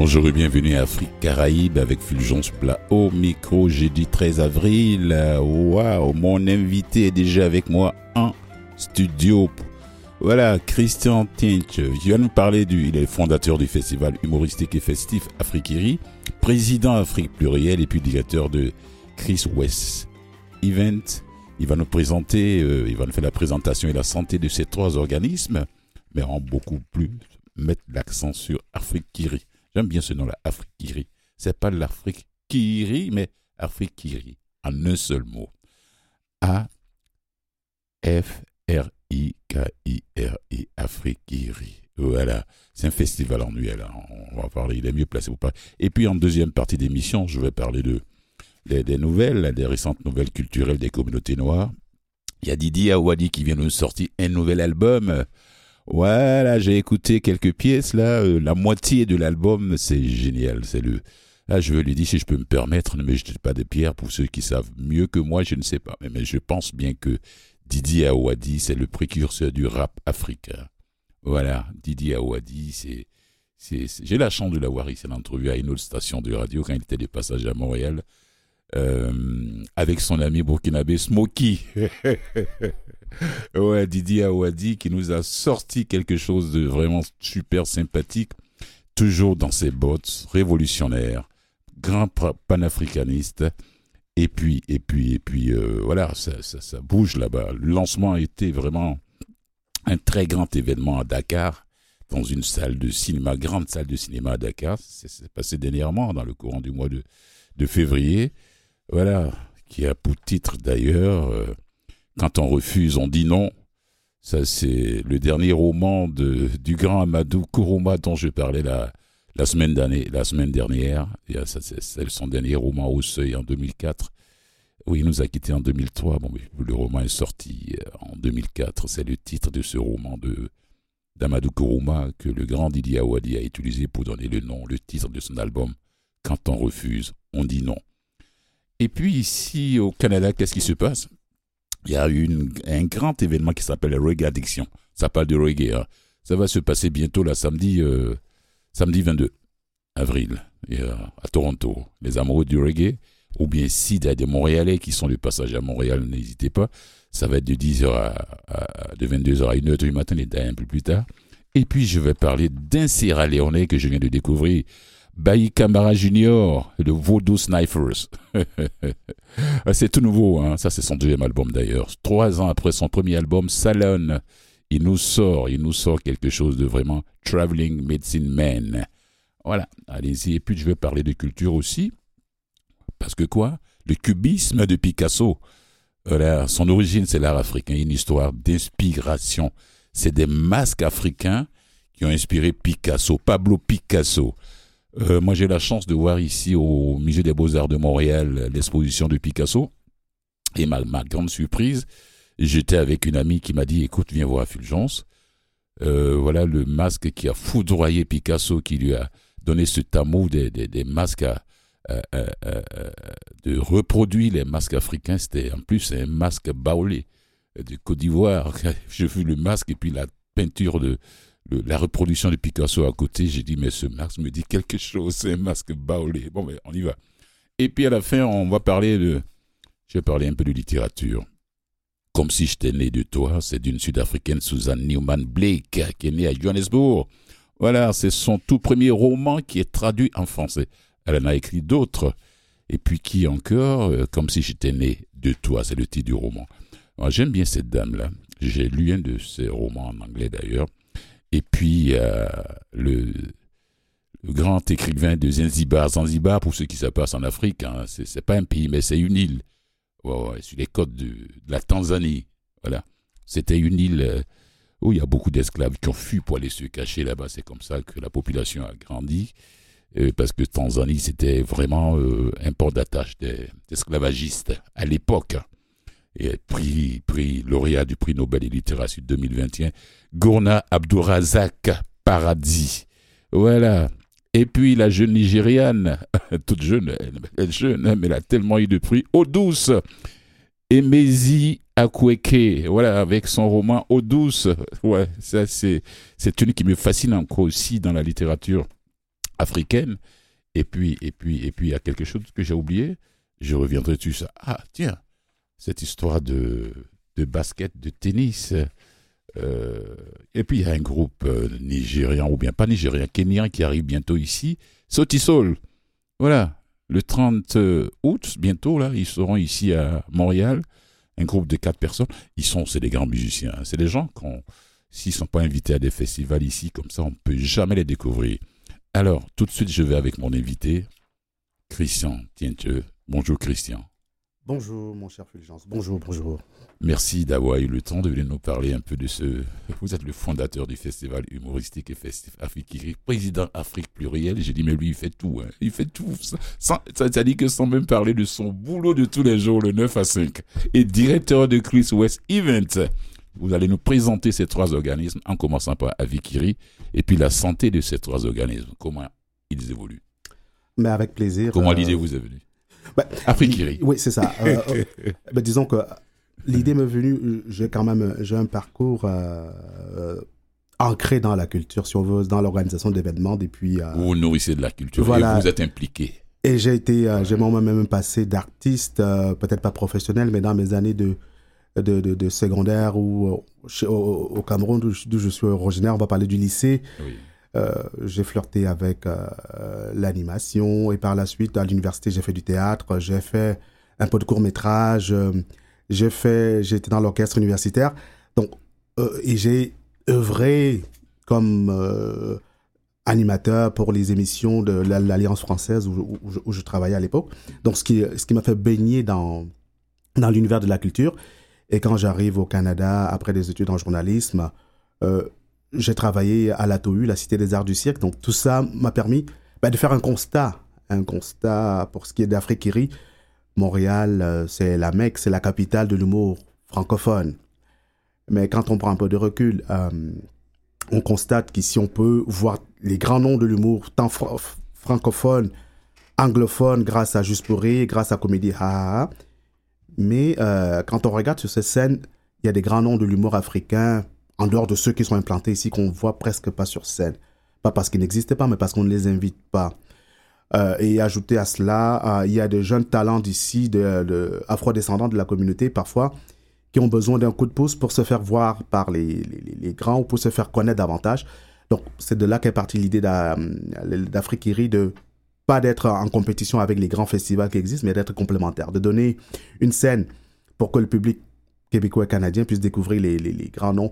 bonjour et bienvenue à Afrique Caraïbe avec Fulgence Plat au micro jeudi 13 avril. Waouh, mon invité est déjà avec moi en studio. Voilà, Christian Tinch, je viens nous parler du, il est fondateur du festival humoristique et festif Afrikiri, président Afrique Plurielle et puis directeur de Chris West Event. Il va nous présenter, euh, il va nous faire la présentation et la santé de ces trois organismes, mais en beaucoup plus mettre l'accent sur Afrikiri. J'aime bien ce nom-là, Afrikiri. C'est pas l'Afrique qui rit, mais Afrikiri, en un seul mot. A F R I K I R I Afrikiri. Voilà, c'est un festival annuel. Hein. On va parler, il est mieux placé pour parler. Et puis en deuxième partie d'émission, je vais parler de des, nouvelles, des récentes nouvelles culturelles des communautés noires. Il y a Didi Awadi qui vient de nous sortir un nouvel album. Voilà, j'ai écouté quelques pièces là, euh, la moitié de l'album, c'est génial, c'est le Là, je lui dire si je peux me permettre, ne me jetez pas de pierres pour ceux qui savent mieux que moi, je ne sais pas. Mais, je pense bien que Didi Awadi, c'est le précurseur du rap africain. Voilà, Didi Awadi, c'est. J'ai la chance de l'avoir ici en entrevue à une autre station de radio quand il était de passage à Montréal. Euh, avec son ami burkinabé Smokey. ouais, Didier Awadi qui nous a sorti quelque chose de vraiment super sympathique, toujours dans ses bottes, révolutionnaire, grand panafricaniste. Et puis, et puis, et puis, euh, voilà, ça, ça, bouge là-bas. Le lancement a été vraiment un très grand événement à Dakar, dans une salle de cinéma, grande salle de cinéma à Dakar. C'est passé dernièrement, dans le courant du mois de février. Voilà, qui a pour titre d'ailleurs euh, quand on refuse, on dit non. Ça, c'est le dernier roman de, du grand Amadou Kourouma dont je parlais la, la, semaine, la semaine dernière. C'est son dernier roman au seuil en 2004. Oui, il nous a quittés en 2003. Bon, le roman est sorti euh, en 2004. C'est le titre de ce roman de d'Amadou Kourouma que le grand Didier Awadi a utilisé pour donner le nom, le titre de son album. Quand on refuse, on dit non. Et puis ici au Canada, qu'est-ce qui se passe? Il y a eu un grand événement qui s'appelle Reggae Addiction. Ça parle de reggae. Hein. Ça va se passer bientôt, là, samedi, euh, samedi 22 avril, euh, à Toronto. Les amoureux du reggae, ou bien s'il y a des Montréalais qui sont de passage à Montréal, n'hésitez pas. Ça va être de 10h à, de 22h à 1h du matin, et un peu plus tard. Et puis, je vais parler d'un Sierra Leone que je viens de découvrir. Bayi Camara Junior, le Voodoo Snipers. c'est tout nouveau, hein. ça c'est son deuxième album d'ailleurs. Trois ans après son premier album, Salon, il nous sort, il nous sort quelque chose de vraiment Traveling Medicine Man. Voilà, allez-y. Et puis je vais parler de culture aussi. Parce que quoi? Le cubisme de Picasso. Voilà, son origine, c'est l'art africain, une histoire d'inspiration. C'est des masques africains qui ont inspiré Picasso, Pablo Picasso. Euh, moi, j'ai la chance de voir ici au Musée des Beaux-Arts de Montréal l'exposition de Picasso. Et ma, ma grande surprise, j'étais avec une amie qui m'a dit, écoute, viens voir Fulgence. Euh, voilà le masque qui a foudroyé Picasso, qui lui a donné ce amour des, masques à, de reproduire les masques africains. C'était en plus un masque baoulé de Côte d'Ivoire. J'ai vu le masque et puis la peinture de, la reproduction de Picasso à côté, j'ai dit, mais ce masque me dit quelque chose, c'est un masque baoulé. Bon, mais on y va. Et puis à la fin, on va parler de. Je vais parler un peu de littérature. Comme si j'étais né de toi, c'est d'une Sud-Africaine, Suzanne Newman Blake, qui est née à Johannesburg. Voilà, c'est son tout premier roman qui est traduit en français. Elle en a écrit d'autres. Et puis qui encore, euh, comme si j'étais né de toi, c'est le titre du roman. J'aime bien cette dame-là. J'ai lu un de ses romans en anglais d'ailleurs. Et puis, euh, le, grand écrivain de Zanzibar. Zanzibar, pour ceux qui savent pas, en Afrique. Hein, c'est pas un pays, mais c'est une île. Ouais, sur les côtes de, la Tanzanie. Voilà. C'était une île euh, où il y a beaucoup d'esclaves qui ont fui pour aller se cacher là-bas. C'est comme ça que la population a grandi. Euh, parce que Tanzanie, c'était vraiment un port d'attache des, esclavagistes à l'époque et prix, prix lauréat du prix Nobel de littérature 2021, Gourna Abdourazak Paradis. Voilà. Et puis la jeune Nigériane, toute jeune, elle est jeune, hein, mais elle a tellement eu de prix. Eau douce, Emezi Akweke, voilà, avec son roman Eau douce. Ouais, ça c'est, c'est une qui me fascine encore aussi dans la littérature africaine. Et puis, et puis, et puis, il y a quelque chose que j'ai oublié. Je reviendrai dessus. Ça. Ah, tiens, cette histoire de, de basket, de tennis. Euh, et puis, il y a un groupe euh, nigérien, ou bien pas nigérien, kenyan, qui arrive bientôt ici. Sotisol. Voilà. Le 30 août, bientôt, là, ils seront ici à Montréal. Un groupe de quatre personnes. Ils sont, c'est des grands musiciens. C'est des gens qu'on, s'ils ne sont pas invités à des festivals ici, comme ça, on ne peut jamais les découvrir. Alors, tout de suite, je vais avec mon invité, Christian Tienteux. Bonjour, Christian. Bonjour, mon cher Fulgence. Bonjour, bonjour. Merci d'avoir eu le temps de venir nous parler un peu de ce. Vous êtes le fondateur du festival humoristique et festif Afrique, président Afrique plurielle. J'ai dit, mais lui, il fait tout. Hein. Il fait tout. Ça, ça, dit que sans même parler de son boulot de tous les jours, le 9 à 5, et directeur de Chris West Event. Vous allez nous présenter ces trois organismes, en commençant par Avikiri, et puis la santé de ces trois organismes, comment ils évoluent? Mais avec plaisir. Comment euh, l'idée vous est venue? Bah, Afrikiri. Oui, c'est ça. Euh, euh, bah, disons que l'idée m'est venue, j'ai quand même j'ai un parcours ancré dans la culture, si on veut, dans l'organisation d'événements depuis. vous vous nourrissez de la culture voilà. et vous êtes impliqué. Et j'ai été, j'ai moi-même passé d'artiste, peut-être pas professionnel, mais dans mes années de de, de, secondaire ou euh, au, Cameroun, d'où je suis originaire, on va parler du lycée. Euh, j'ai flirté avec euh, l'animation et par la suite à l'université j'ai fait du théâtre, j'ai fait un peu de court métrage, j'ai fait, j'étais dans l'orchestre universitaire, donc et j'ai œuvré comme animateur pour les émissions de l'Alliance française où, je travaillais à l'époque. Donc ce qui, ce qui m'a fait baigner dans dans l'univers de la culture. Et quand j'arrive au Canada, après des études en journalisme, euh, j'ai travaillé à l'ATOU, la Cité des Arts du Cirque. Donc tout ça m'a permis bah, de faire un constat. Un constat pour ce qui est d'Afrique Montréal, euh, c'est la Mecque, c'est la capitale de l'humour francophone. Mais quand on prend un peu de recul, euh, on constate qu'ici on peut voir les grands noms de l'humour, tant francophone, anglophone, grâce à Juste pour grâce à Comédie Ha mais euh, quand on regarde sur ces scènes, il y a des grands noms de l'humour africain, en dehors de ceux qui sont implantés ici, qu'on voit presque pas sur scène. Pas parce qu'ils n'existaient pas, mais parce qu'on ne les invite pas. Euh, et ajouter à cela, euh, il y a des jeunes talents d'ici, de, de afro-descendants de la communauté parfois, qui ont besoin d'un coup de pouce pour se faire voir par les, grands ou pour se faire connaître davantage. Donc, c'est de là qu'est partie l'idée d'Afriquiri de pas d'être en compétition avec les grands festivals qui existent, mais d'être complémentaire, de donner une scène pour que le public québécois et canadien puisse découvrir les, grands noms.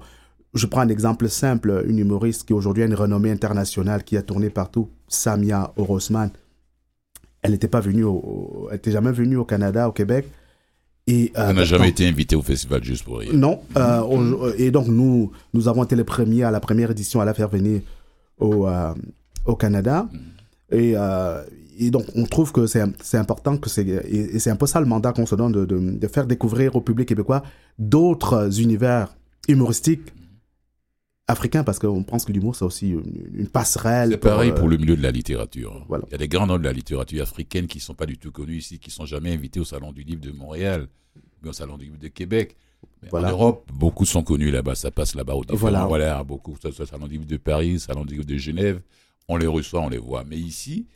Je prends un exemple simple, une humoriste qui aujourd'hui a une renommée internationale, qui a tourné partout, Samia Orosman. Elle n'était pas venue, au, elle n'était jamais venue au Canada, au Québec. Et, euh, elle n'a jamais été invitée au festival juste pour rien. Non. Euh, et donc nous, nous avons été les premiers à la première édition à la faire venir au, euh, au Canada. Mm. Et, euh, et, donc, on trouve que c'est important que c'est, et, c'est un peu ça le mandat qu'on se donne de, de, de, faire découvrir au public québécois d'autres univers humoristiques africains parce qu'on pense que l'humour c'est aussi une, passerelle. C'est pareil pour euh, le milieu de la littérature. Voilà. Il y a des grands noms de la littérature africaine qui sont pas du tout connus ici, qui sont jamais invités au Salon du Livre de Montréal, mais au Salon du Livre de Québec. En Europe, beaucoup sont connus là-bas, ça passe là-bas au Voilà. voilà, beaucoup. Ça, ça, Salon du Livre de Paris, Salon du Livre de Genève on les reçoit, on les voit. Mais ici,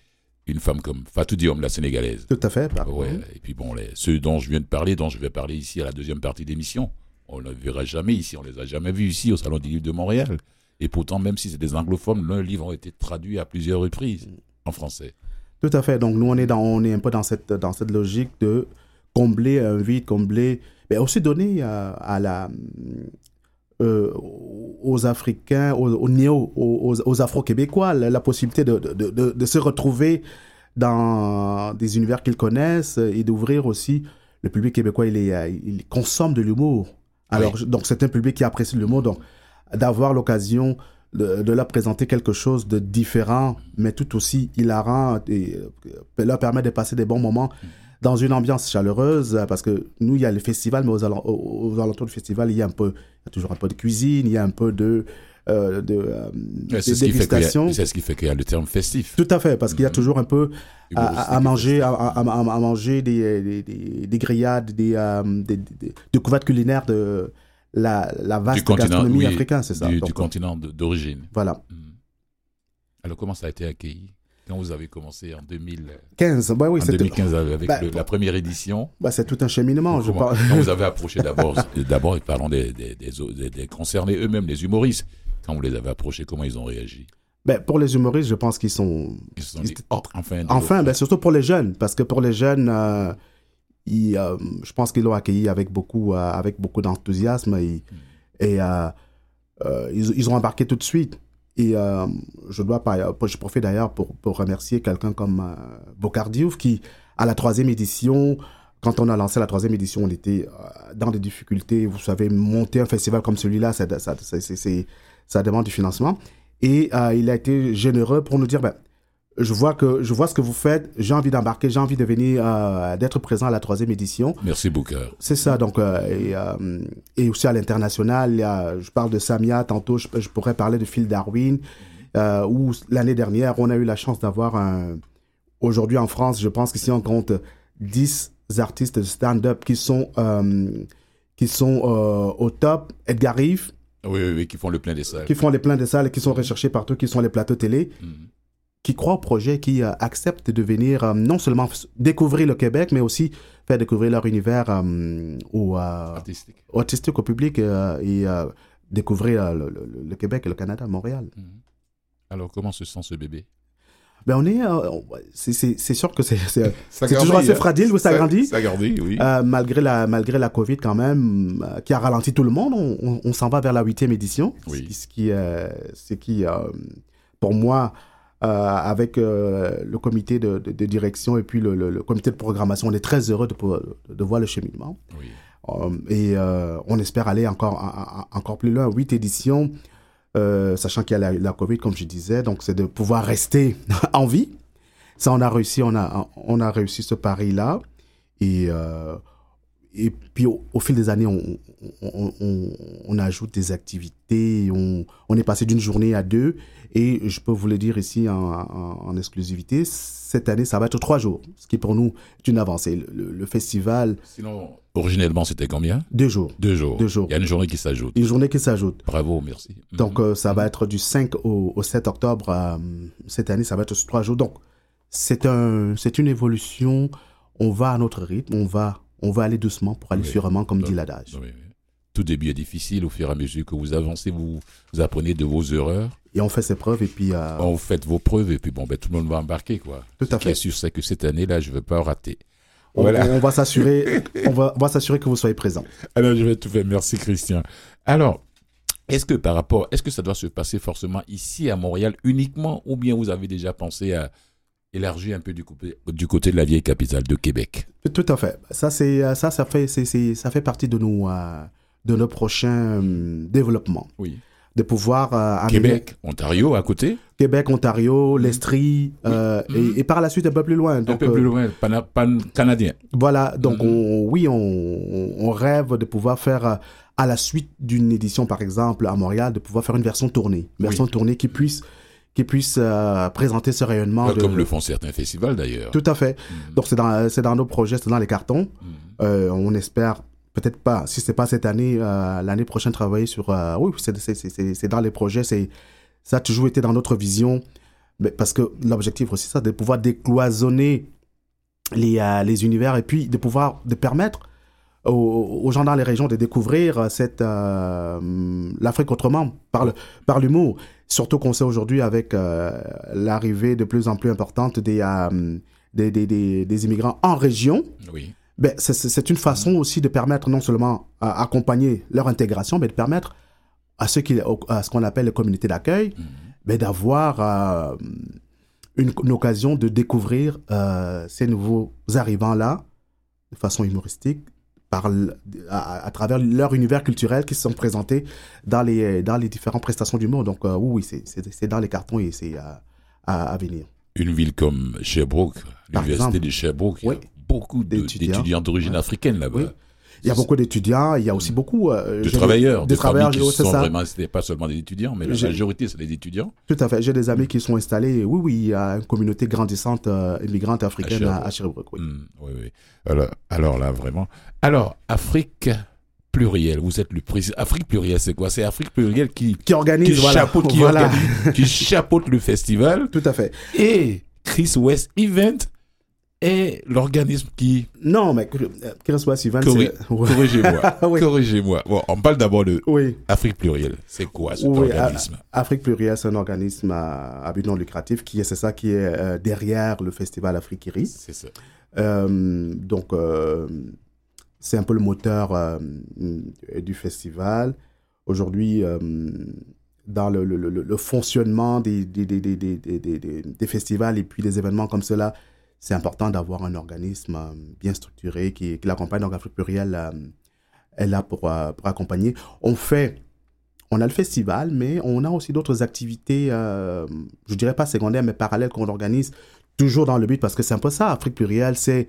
une femme comme Fatou Diom, la sénégalaise. Tout à fait. Ouais, et puis bon, les, ceux dont je viens de parler, dont je vais parler ici à la deuxième partie d'émission, on ne les verra jamais ici, on les a jamais vus ici au Salon du Livre de Montréal. Et pourtant, même si c'est des anglophones, leurs livres ont été traduits à plusieurs reprises en français. Tout à fait. Donc nous, on est, dans, un peu dans cette, logique de combler un vide, combler, mais aussi donner à, à euh, aux Africains, aux, néo, aux, Afro-Québécois, la, possibilité de, se retrouver dans des univers qu'ils connaissent et d'ouvrir aussi. Le public québécois, il, est, il consomme de l'humour. Alors, donc, c'est un public qui apprécie l'humour. Donc, d'avoir l'occasion de, leur présenter quelque chose de différent, mais tout aussi hilarant, et, euh, leur permet de passer des bons moments dans une ambiance chaleureuse, parce que nous, il y a le festival, mais aux, alentours du festival, il y a un peu, il y a toujours un peu de cuisine, il y a un peu de, euh, de, euh, c'est ce dégustation. C'est ce qui fait qu'il y a le terme festif. Tout à fait, parce qu'il y a mm-hmm. toujours un peu à, manger, à, à, manger des, des, des grillades, des, euh, des, des, couvertes culinaires de la, la vaste gastronomie oui, africaine, c'est ça. Du, du continent d'origine. Voilà. Mm. Alors, comment ça a été accueilli? Quand vous avez commencé en 2000, 15, bah oui, en c'était- 2015 avec Bah, le- la première édition, bah, c'est tout un cheminement. Je parle- quand vous avez approché d'abord, d'abord parlons des, des, des, des- des concernés eux-mêmes, les humoristes, quand vous les avez approchés, comment ils ont réagi? Ben, pour les humoristes, je pense qu'ils sont. Ils se sont dit, étaient- oh, enfin, ben, surtout pour les jeunes, parce que pour les jeunes, euh, ils, euh, je pense qu'ils l'ont accueilli avec beaucoup, euh, avec beaucoup d'enthousiasme et, et euh, ils, ils ont embarqué tout de suite. Et je dois pas, je profite d'ailleurs pour, pour remercier quelqu'un comme euh, Bokar Diouf qui, à la troisième édition, quand on a lancé la troisième édition, on était dans des difficultés. Vous savez, monter un festival comme celui-là, c'est- ça demande du financement. Et euh, il a été généreux pour nous dire, ben, je vois que je vois ce que vous faites, j'ai envie d'embarquer, j'ai envie de venir, euh, d'être présent à la troisième édition. Merci Booker. C'est ça, donc, euh, et, et aussi à l'international, je parle de Samia, tantôt je, je pourrais parler de Phil Darwin, où l'année dernière, on a eu la chance d'avoir un... Aujourd'hui en France, je pense qu'ici on compte 10 artistes de stand-up qui sont, qui sont au top. Edgar Rive, Oui, oui, oui, qui font le plein des salles. qui font les pleins de salles, qui sont recherchés partout, qui sont les plateaux télé Mhm. qui croient au projet, qui euh, acceptent de venir euh, non seulement découvrir le Québec, mais aussi faire découvrir leur univers euh, au, Artistique. au artistique, au public et découvrir le, le- le Québec et le Canada, Montréal. Mhm. Alors, comment se sent ce bébé? Ben on est, euh, c'est- sûr que c'est Ça toujours assez fragile, oui, ça grandit. Ça grandit, oui. Euh, malgré la malgré la Covid quand même, euh, qui a ralenti tout le monde, on, on- on s'en va vers la huitième édition. Oui. Ce qui, euh, ce qui pour moi, avec le comité de, de- de direction et puis le, le- le comité de programmation, on est très heureux de, de voir le cheminement. oui. Et on espère aller encore, en- en- encore plus loin, huit éditions, euh, sachant qu'il y a la, la Covid, comme je disais, donc c'est de pouvoir rester en vie. Ça, on a réussi, on a, on a réussi ce pari-là. Et, euh, et puis, au, au fil des années, on, on, on- on ajoute des activités. On, on est passé d'une journée à deux. Et je peux vous le dire ici en, en- en exclusivité, cette année, ça va être trois jours, ce qui pour nous est une avancée. Le, le- le festival, Sinon, originellement, c'était combien? Deux jours. Deux jours. Deux jours. Il y a une journée qui s'ajoute. Une journée qui s'ajoute. Bravo, merci. Donc, euh, ça va être du 5 au, au 7 octobre. euh, cette année, ça va être trois jours. Donc, c'est un, c'est une évolution. On va à notre rythme. On va, on va aller doucement pour aller Oui. sûrement, comme dit l'adage. Oui, oui. Tout début est difficile. Au fur et à mesure que vous avancez, vous, vous apprenez de vos erreurs. Et on fait ses preuves. Et puis, euh, vous faites vos preuves et puis bon, ben, tout le monde va embarquer, quoi. Tout à Ce fait. sûr, c'est que cette année-là, je ne veux pas rater. on, Voilà. on va s'assurer, on va, on va s'assurer que vous soyez présents. Alors, je vais tout faire. Merci, Christian. Alors, est-ce que par rapport, est-ce que ça doit se passer forcément ici à Montréal uniquement ou bien vous avez déjà pensé à élargir un peu du côté, du côté de la vieille capitale de Québec Tout à fait. Ça, euh, ça, ça fait, ça partie de nos, euh, de nos prochains euh, développements. Oui. De pouvoir euh, Québec, Ontario à côté Québec, Ontario, l'Estrie, euh, et, et par la suite un peu plus loin. Un peu plus loin, pan, pan- canadien. Voilà, donc Mhm. on, oui, on, rêve de pouvoir faire, à la suite d'une édition, par exemple, à Montréal, de pouvoir faire une version tournée. Une version tournée qui puisse, qui puisse euh, présenter ce rayonnement. de- Comme le font certains festivals d'ailleurs. Tout à fait. Mhm. Donc c'est dans, nos projets, c'est dans les cartons. Mhm. Euh, on espère, peut-être pas, si c'est pas cette année, euh, l'année prochaine, travailler sur... oui, c'est, dans les projets, ça a toujours été dans notre vision, mais parce que l'objectif aussi, c'est de pouvoir décloisonner les, les univers et puis de pouvoir de permettre aux, aux gens dans les régions de découvrir cette euh, l'Afrique autrement par le par l'humour surtout qu'on sait aujourd'hui avec euh, l'arrivée de plus en plus importante des, euh, des, des, des, des immigrants en région Oui. ben, c'est- une façon aussi de permettre non seulement à accompagner leur intégration, mais de permettre à ceux qui, à ce qu'on appelle les communautés d'accueil, Mhm. ben, d'avoir euh, une, une occasion de découvrir ces nouveaux arrivants-là de façon humoristique par, à, à travers leur univers culturel qui se sont présentés dans les, dans les différentes prestations du monde. Donc euh, oui, oui, c'est- dans les cartons et c'est à, à venir. Une ville comme Sherbrooke, l'université de Sherbrooke, il y a beaucoup D'étudiants. d'étudiants d'origine Ouais. africaine là-bas. Oui. Il y a beaucoup d'étudiants, il y a aussi beaucoup... euh, De travailleurs, Des travailleurs, qui sont ça. vraiment, c'était pas seulement des étudiants, mais la majorité, c'est des étudiants. Tout à fait. J'ai des amis qui sont installés. Oui, oui, il y a une communauté grandissante euh, immigrante africaine à, Sherbrooke. Oui. Hmm, oui, oui. Alors, alors là, vraiment. Alors, Afrique plurielle, vous êtes le président. Afrique plurielle, c'est quoi? C'est Afrique plurielle qui, Qui organise, qui, voilà. chapeaute, qui, Voilà. organise- qui chapeaute le festival Tout à fait. et Chris West Event est l'organisme qui. Non, mais Chris West Event, Corri-. Corrigez-moi. Oui. Corrigez-moi. Bon, on parle d'abord de Oui. Afrique plurielle. C'est quoi cet Oui, organisme? Afrique Plurielle, c'est un organisme à, à but non lucratif qui est, c'est ça qui est euh, derrière le festival Afrique Iri. C'est ça. Euh, donc, euh, c'est un peu le moteur euh, du festival. Aujourd'hui, euh, dans le, le- le- le fonctionnement des, des- des- des- des festivals et puis des événements comme cela, c'est important d'avoir un organisme euh, bien structuré qui, qui l'accompagne. Donc, Afrique Plurielle euh, est là pour, euh, pour accompagner. On fait, on a le festival, mais on a aussi d'autres activités, je dirais pas secondaires, mais parallèles qu'on organise toujours dans le but, parce que c'est un peu ça, Afrique Plurielle, c'est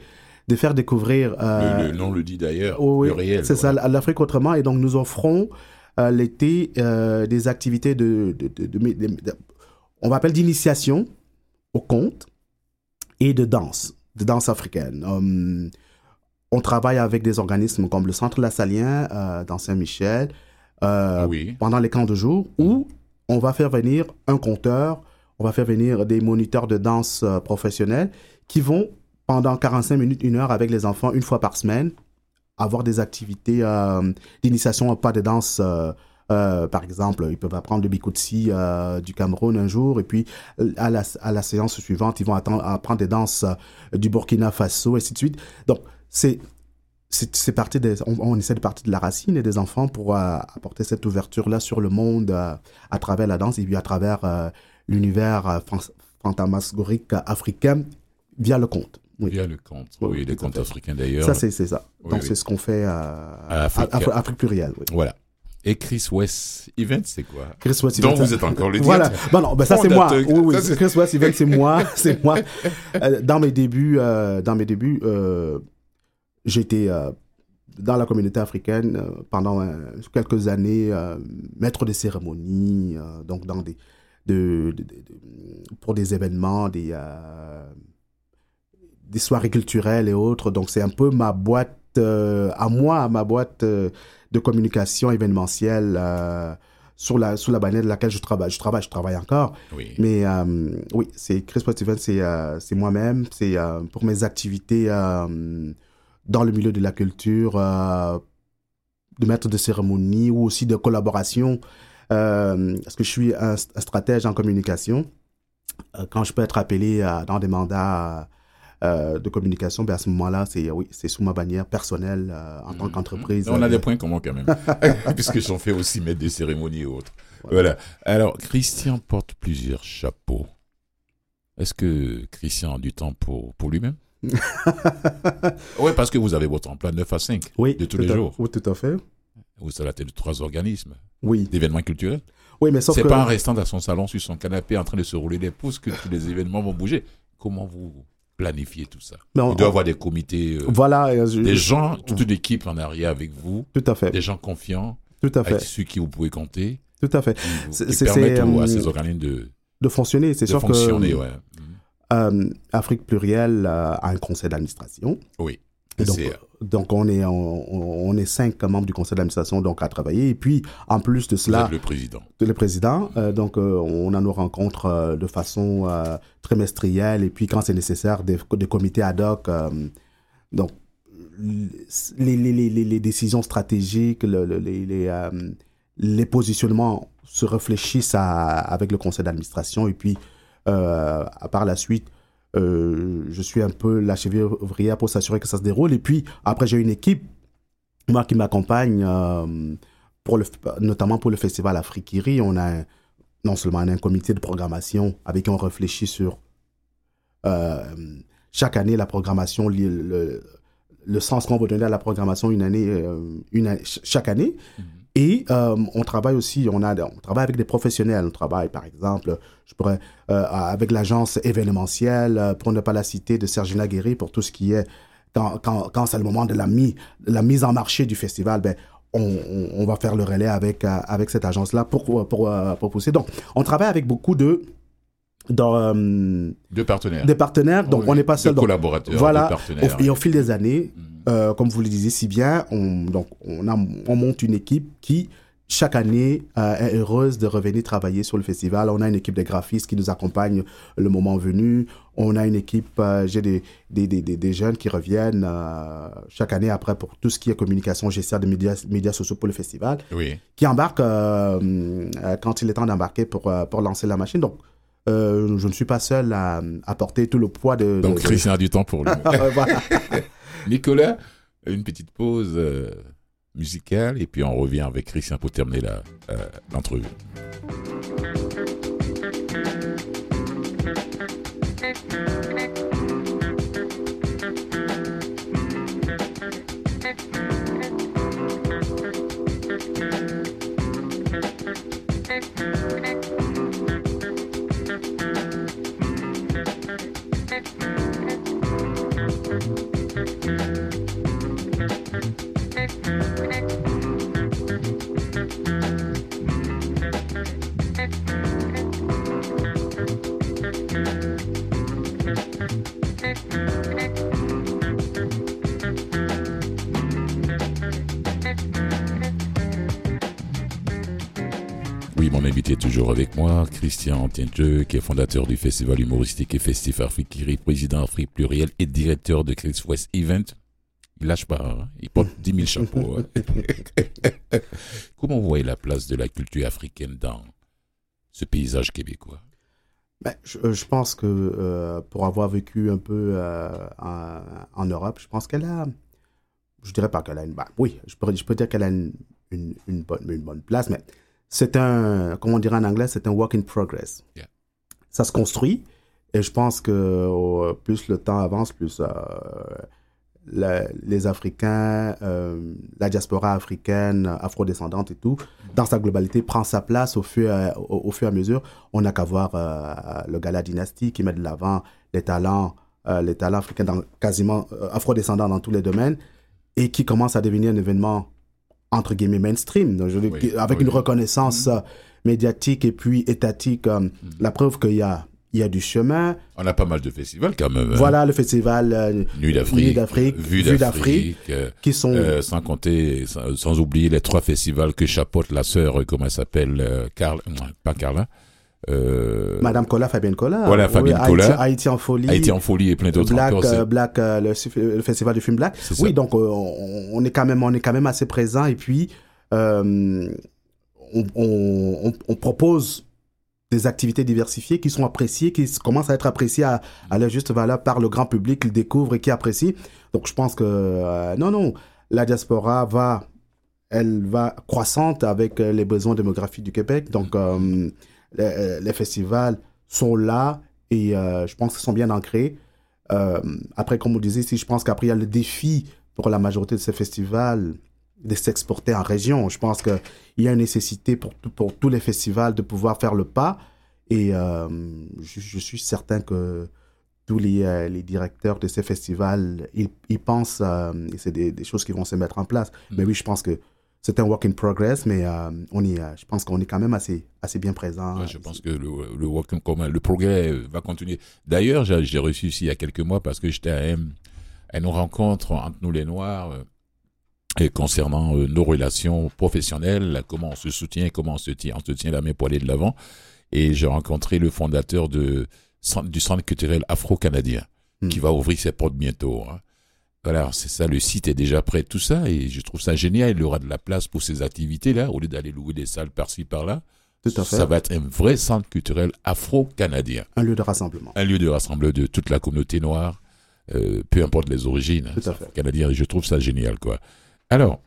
de faire découvrir... le, nom le dit d'ailleurs. oui, pluriel. c'est ça, l'Afrique autrement. Et donc, nous offrons l'été des activités de, de, de- de- de- de- on va appeler d'initiation au conte et de danse, de danse africaine. Hum, on travaille avec des organismes comme le Centre Lassalien euh, dans Saint-Michel euh, Oui. pendant les camps de jour où on va faire venir un conteur, on va faire venir des moniteurs de danse euh, professionnels qui vont pendant 45 minutes, une heure avec les enfants une fois par semaine avoir des activités euh, d'initiation au pas de danse. Euh, par exemple, ils peuvent apprendre le bikutsi euh, du Cameroun un jour, et puis à la, à la séance suivante, ils vont attendre- apprendre des danses euh, du Burkina Faso, et ainsi de suite. Donc, c'est c'est parti des, on, on essaie de partir de la racine et des enfants pour apporter cette ouverture-là sur le monde à travers la danse et puis à travers l'univers fan- fantasmagorique africain via le conte. Oui. Via le conte. Oui, Oui, les contes africains d'ailleurs. Ça, c'est ça. Oui, Donc, c'est ce qu'on fait À Afrique. Afrique plurielle. Voilà. Et Chris West Event, c'est quoi? Chris West Event, vous êtes encore le Voilà. Bon, non, ben ça c'est moi. Oui, oui. Ça, Chris West Event, c'est moi. c'est moi. Euh, dans mes débuts, euh, dans mes débuts, euh, j'étais dans la communauté africaine pendant quelques années, maître de cérémonie, donc dans des, de, de- pour des événements, des, des soirées culturelles et autres. Donc c'est un peu ma boîte euh, à moi, ma boîte euh, de communication événementielle. euh, sur la, sous la bannière de laquelle je travaille. Je travaille, je travaille encore. Oui. Mais euh, oui, c'est Chris c'est euh, c'est moi-même. C'est pour mes activités dans le milieu de la culture, de maître de cérémonie ou aussi de collaboration. Parce que je suis un, un stratège en communication. Quand je peux être appelé dans des mandats euh, de communication, ben à ce moment-là, c'est oui, c'est sous ma bannière personnelle euh, en tant Mhm. qu'entreprise. On a des points communs quand même. Puisque j'en fais aussi mettre des cérémonies et autres. Voilà. Alors, Christian porte plusieurs chapeaux. Est-ce que Christian a du temps pour, pour lui-même? Oui, parce que vous avez votre emploi 9 à 5 oui, de tous les à- jours. Oui, tout à fait. Vous êtes à la tête de trois organismes Oui, d'événements culturels. oui, mais sauf C'est que pas en restant dans son salon sur son canapé en train de se rouler les pouces que tous les événements vont bouger. Comment vous planifiez tout ça on- Il doit y avoir des comités, euh, voilà, euh, je- des gens, toute une équipe en arrière avec vous, tout à fait, des gens confiants, tout à fait, avec ceux qui vous pouvez compter, tout à fait. qui, qui permettent aux- à euh, ces organismes de, De fonctionner, c'est de sûr fonctionner. que ouais. euh, Afrique Plurielle a un conseil d'administration. Oui. Donc, donc on est on, on est cinq membres du conseil d'administration donc à travailler. Et puis en plus de cela le président. le président euh, donc euh, on a nos rencontres euh, de façon euh, trimestrielle. Et puis quand c'est nécessaire des, des comités ad hoc euh, donc les, les, les, les- les décisions stratégiques le- le- les, euh, positionnements se réfléchissent à- avec le conseil d'administration. Et puis euh, par la suite euh, je suis un peu la cheville ouvrière pour s'assurer que ça se déroule. Et puis après j'ai une équipe moi qui m'accompagne euh, notamment pour le festival Afrikiri, on a non seulement un comité de programmation avec qui on réfléchit sur euh, chaque année la programmation, le, le, sens qu'on veut donner à la programmation une année, une chaque année. Et euh, on travaille aussi, on, a, on travaille avec des professionnels. On travaille, par exemple, je pourrais, euh, avec l'agence événementielle, euh, pour ne pas la citer, de Sergina Guéry, pour tout ce qui est, quand, quand, quand c'est le moment de la, mise la mise en marché du festival, ben, on, on, va faire le relais avec, avec cette agence-là pour, pour, pour pousser. Donc, on travaille avec beaucoup de, dans, Deux partenaires. des partenaires, donc Oui, on n'est pas seul. De collaborateurs, voilà, de partenaires. au- et au fil des années, Mhm. Euh, comme vous le disiez si bien, on, donc on, a, on monte une équipe qui, chaque année, euh, est heureuse de revenir travailler sur le festival. On a une équipe de graphistes qui nous accompagne le moment venu. On a une équipe, euh, j'ai des, des, des, des, jeunes qui reviennent chaque année après pour tout ce qui est communication, gestion des médias, médias sociaux pour le festival, Oui. qui embarquent quand il est temps d'embarquer pour, pour lancer la machine. Donc, euh, je ne suis pas seul à, à porter tout le poids de... Donc de- de- Christian a du temps pour lui. voilà. Nicolas, une petite pause euh, musicale et puis on revient avec Christian pour terminer euh, l'entrevue. Christian Tienjeu, qui est fondateur du festival humoristique et festif Afrikiri, président Afrique Pluriel et directeur de Chris West Event. Il lâche pas, hein. il porte 10 000 chapeaux. hein. Comment vous voyez la place de la culture africaine dans ce paysage québécois? Ben, je, je pense que euh, pour avoir vécu un peu euh, en, en Europe, je pense qu'elle a, je dirais pas qu'elle a une, bah, oui, je peux, je peux dire qu'elle a une, une, une bonne, une bonne place, mais c'est un, comment on dirait en anglais, c'est un work in progress. Yeah. Ça se construit et je pense que plus le temps avance, plus euh, la- les Africains, euh, la diaspora africaine, afrodescendante et tout, dans sa globalité, prend sa place au fur, et à- au, au fur et à mesure. On n'a qu'à voir euh, le gala dynastie qui met de l'avant les talents, les talents africains dans, quasiment afrodescendants dans tous les domaines et qui commence à devenir un événement entre guillemets mainstream, donc je veux dire, Oui, qui- avec oui. une reconnaissance euh, médiatique et puis étatique. euh, La preuve qu'il y a, il y a du chemin. On a pas mal de festivals quand même. hein. Voilà le festival euh, Nuit d'Afrique, Nuit d'Afrique, Vue d'Afrique, euh, qui sont euh, sans compter, sans, sans oublier les trois festivals que chapeaute la sœur, comment elle s'appelle, euh, Carl, pas Carla, euh, Madame Cola, Fabienne Cola. Voilà, Fabienne Haïti- en folie. Haïti en folie et plein d'autres Black, encore. euh, Black euh, le, festival du film Black. Ça. Oui, donc on, on est quand même, on est quand même assez présent et puis euh, on, on, on- on propose des activités diversifiées qui sont appréciées, qui commencent à être appréciées à, à leur juste valeur par le grand public, qui le découvre et qui apprécie. Donc je pense que euh, non, non, la diaspora va, elle va croissante avec les besoins démographiques du Québec. Donc les, les festivals sont là et euh, je pense qu'ils sont bien ancrés. Euh, après, comme vous disiez, si je pense qu'après, il y a le défi pour la majorité de ces festivals de s'exporter en région. Je pense qu'il y a une nécessité pour, pour tous les festivals de pouvoir faire le pas. Et euh, je, je suis certain que tous les, euh, les directeurs de ces festivals, ils, ils pensent, euh, et c'est des, des choses qui vont se mettre en place. Mais oui, je pense que c'est un work in progress, mais euh, on y, euh, je pense qu'on est quand même assez, assez bien présent. Ouais, je pense que le, le work in commun, le progrès euh, va continuer. D'ailleurs, j'ai reçu ici il y a quelques mois parce que j'étais à, une rencontre entre nous les Noirs euh, et concernant euh, nos relations professionnelles, comment on se soutient, comment on se tient, on se tient la main pour aller de l'avant. Et j'ai rencontré le fondateur de, du centre culturel afro-canadien Hmm. qui va ouvrir ses portes bientôt. hein. Voilà, c'est ça, le site est déjà prêt, tout ça, et je trouve ça génial. Il aura de la place pour ces activités-là, au lieu d'aller louer des salles par-ci, par-là. Tout à fait. Ça va être un vrai centre culturel afro-canadien. Un lieu de rassemblement. Un lieu de rassemblement de toute la communauté noire, euh, peu importe les origines. Tout à fait. Canadien, je trouve ça génial, quoi. Alors,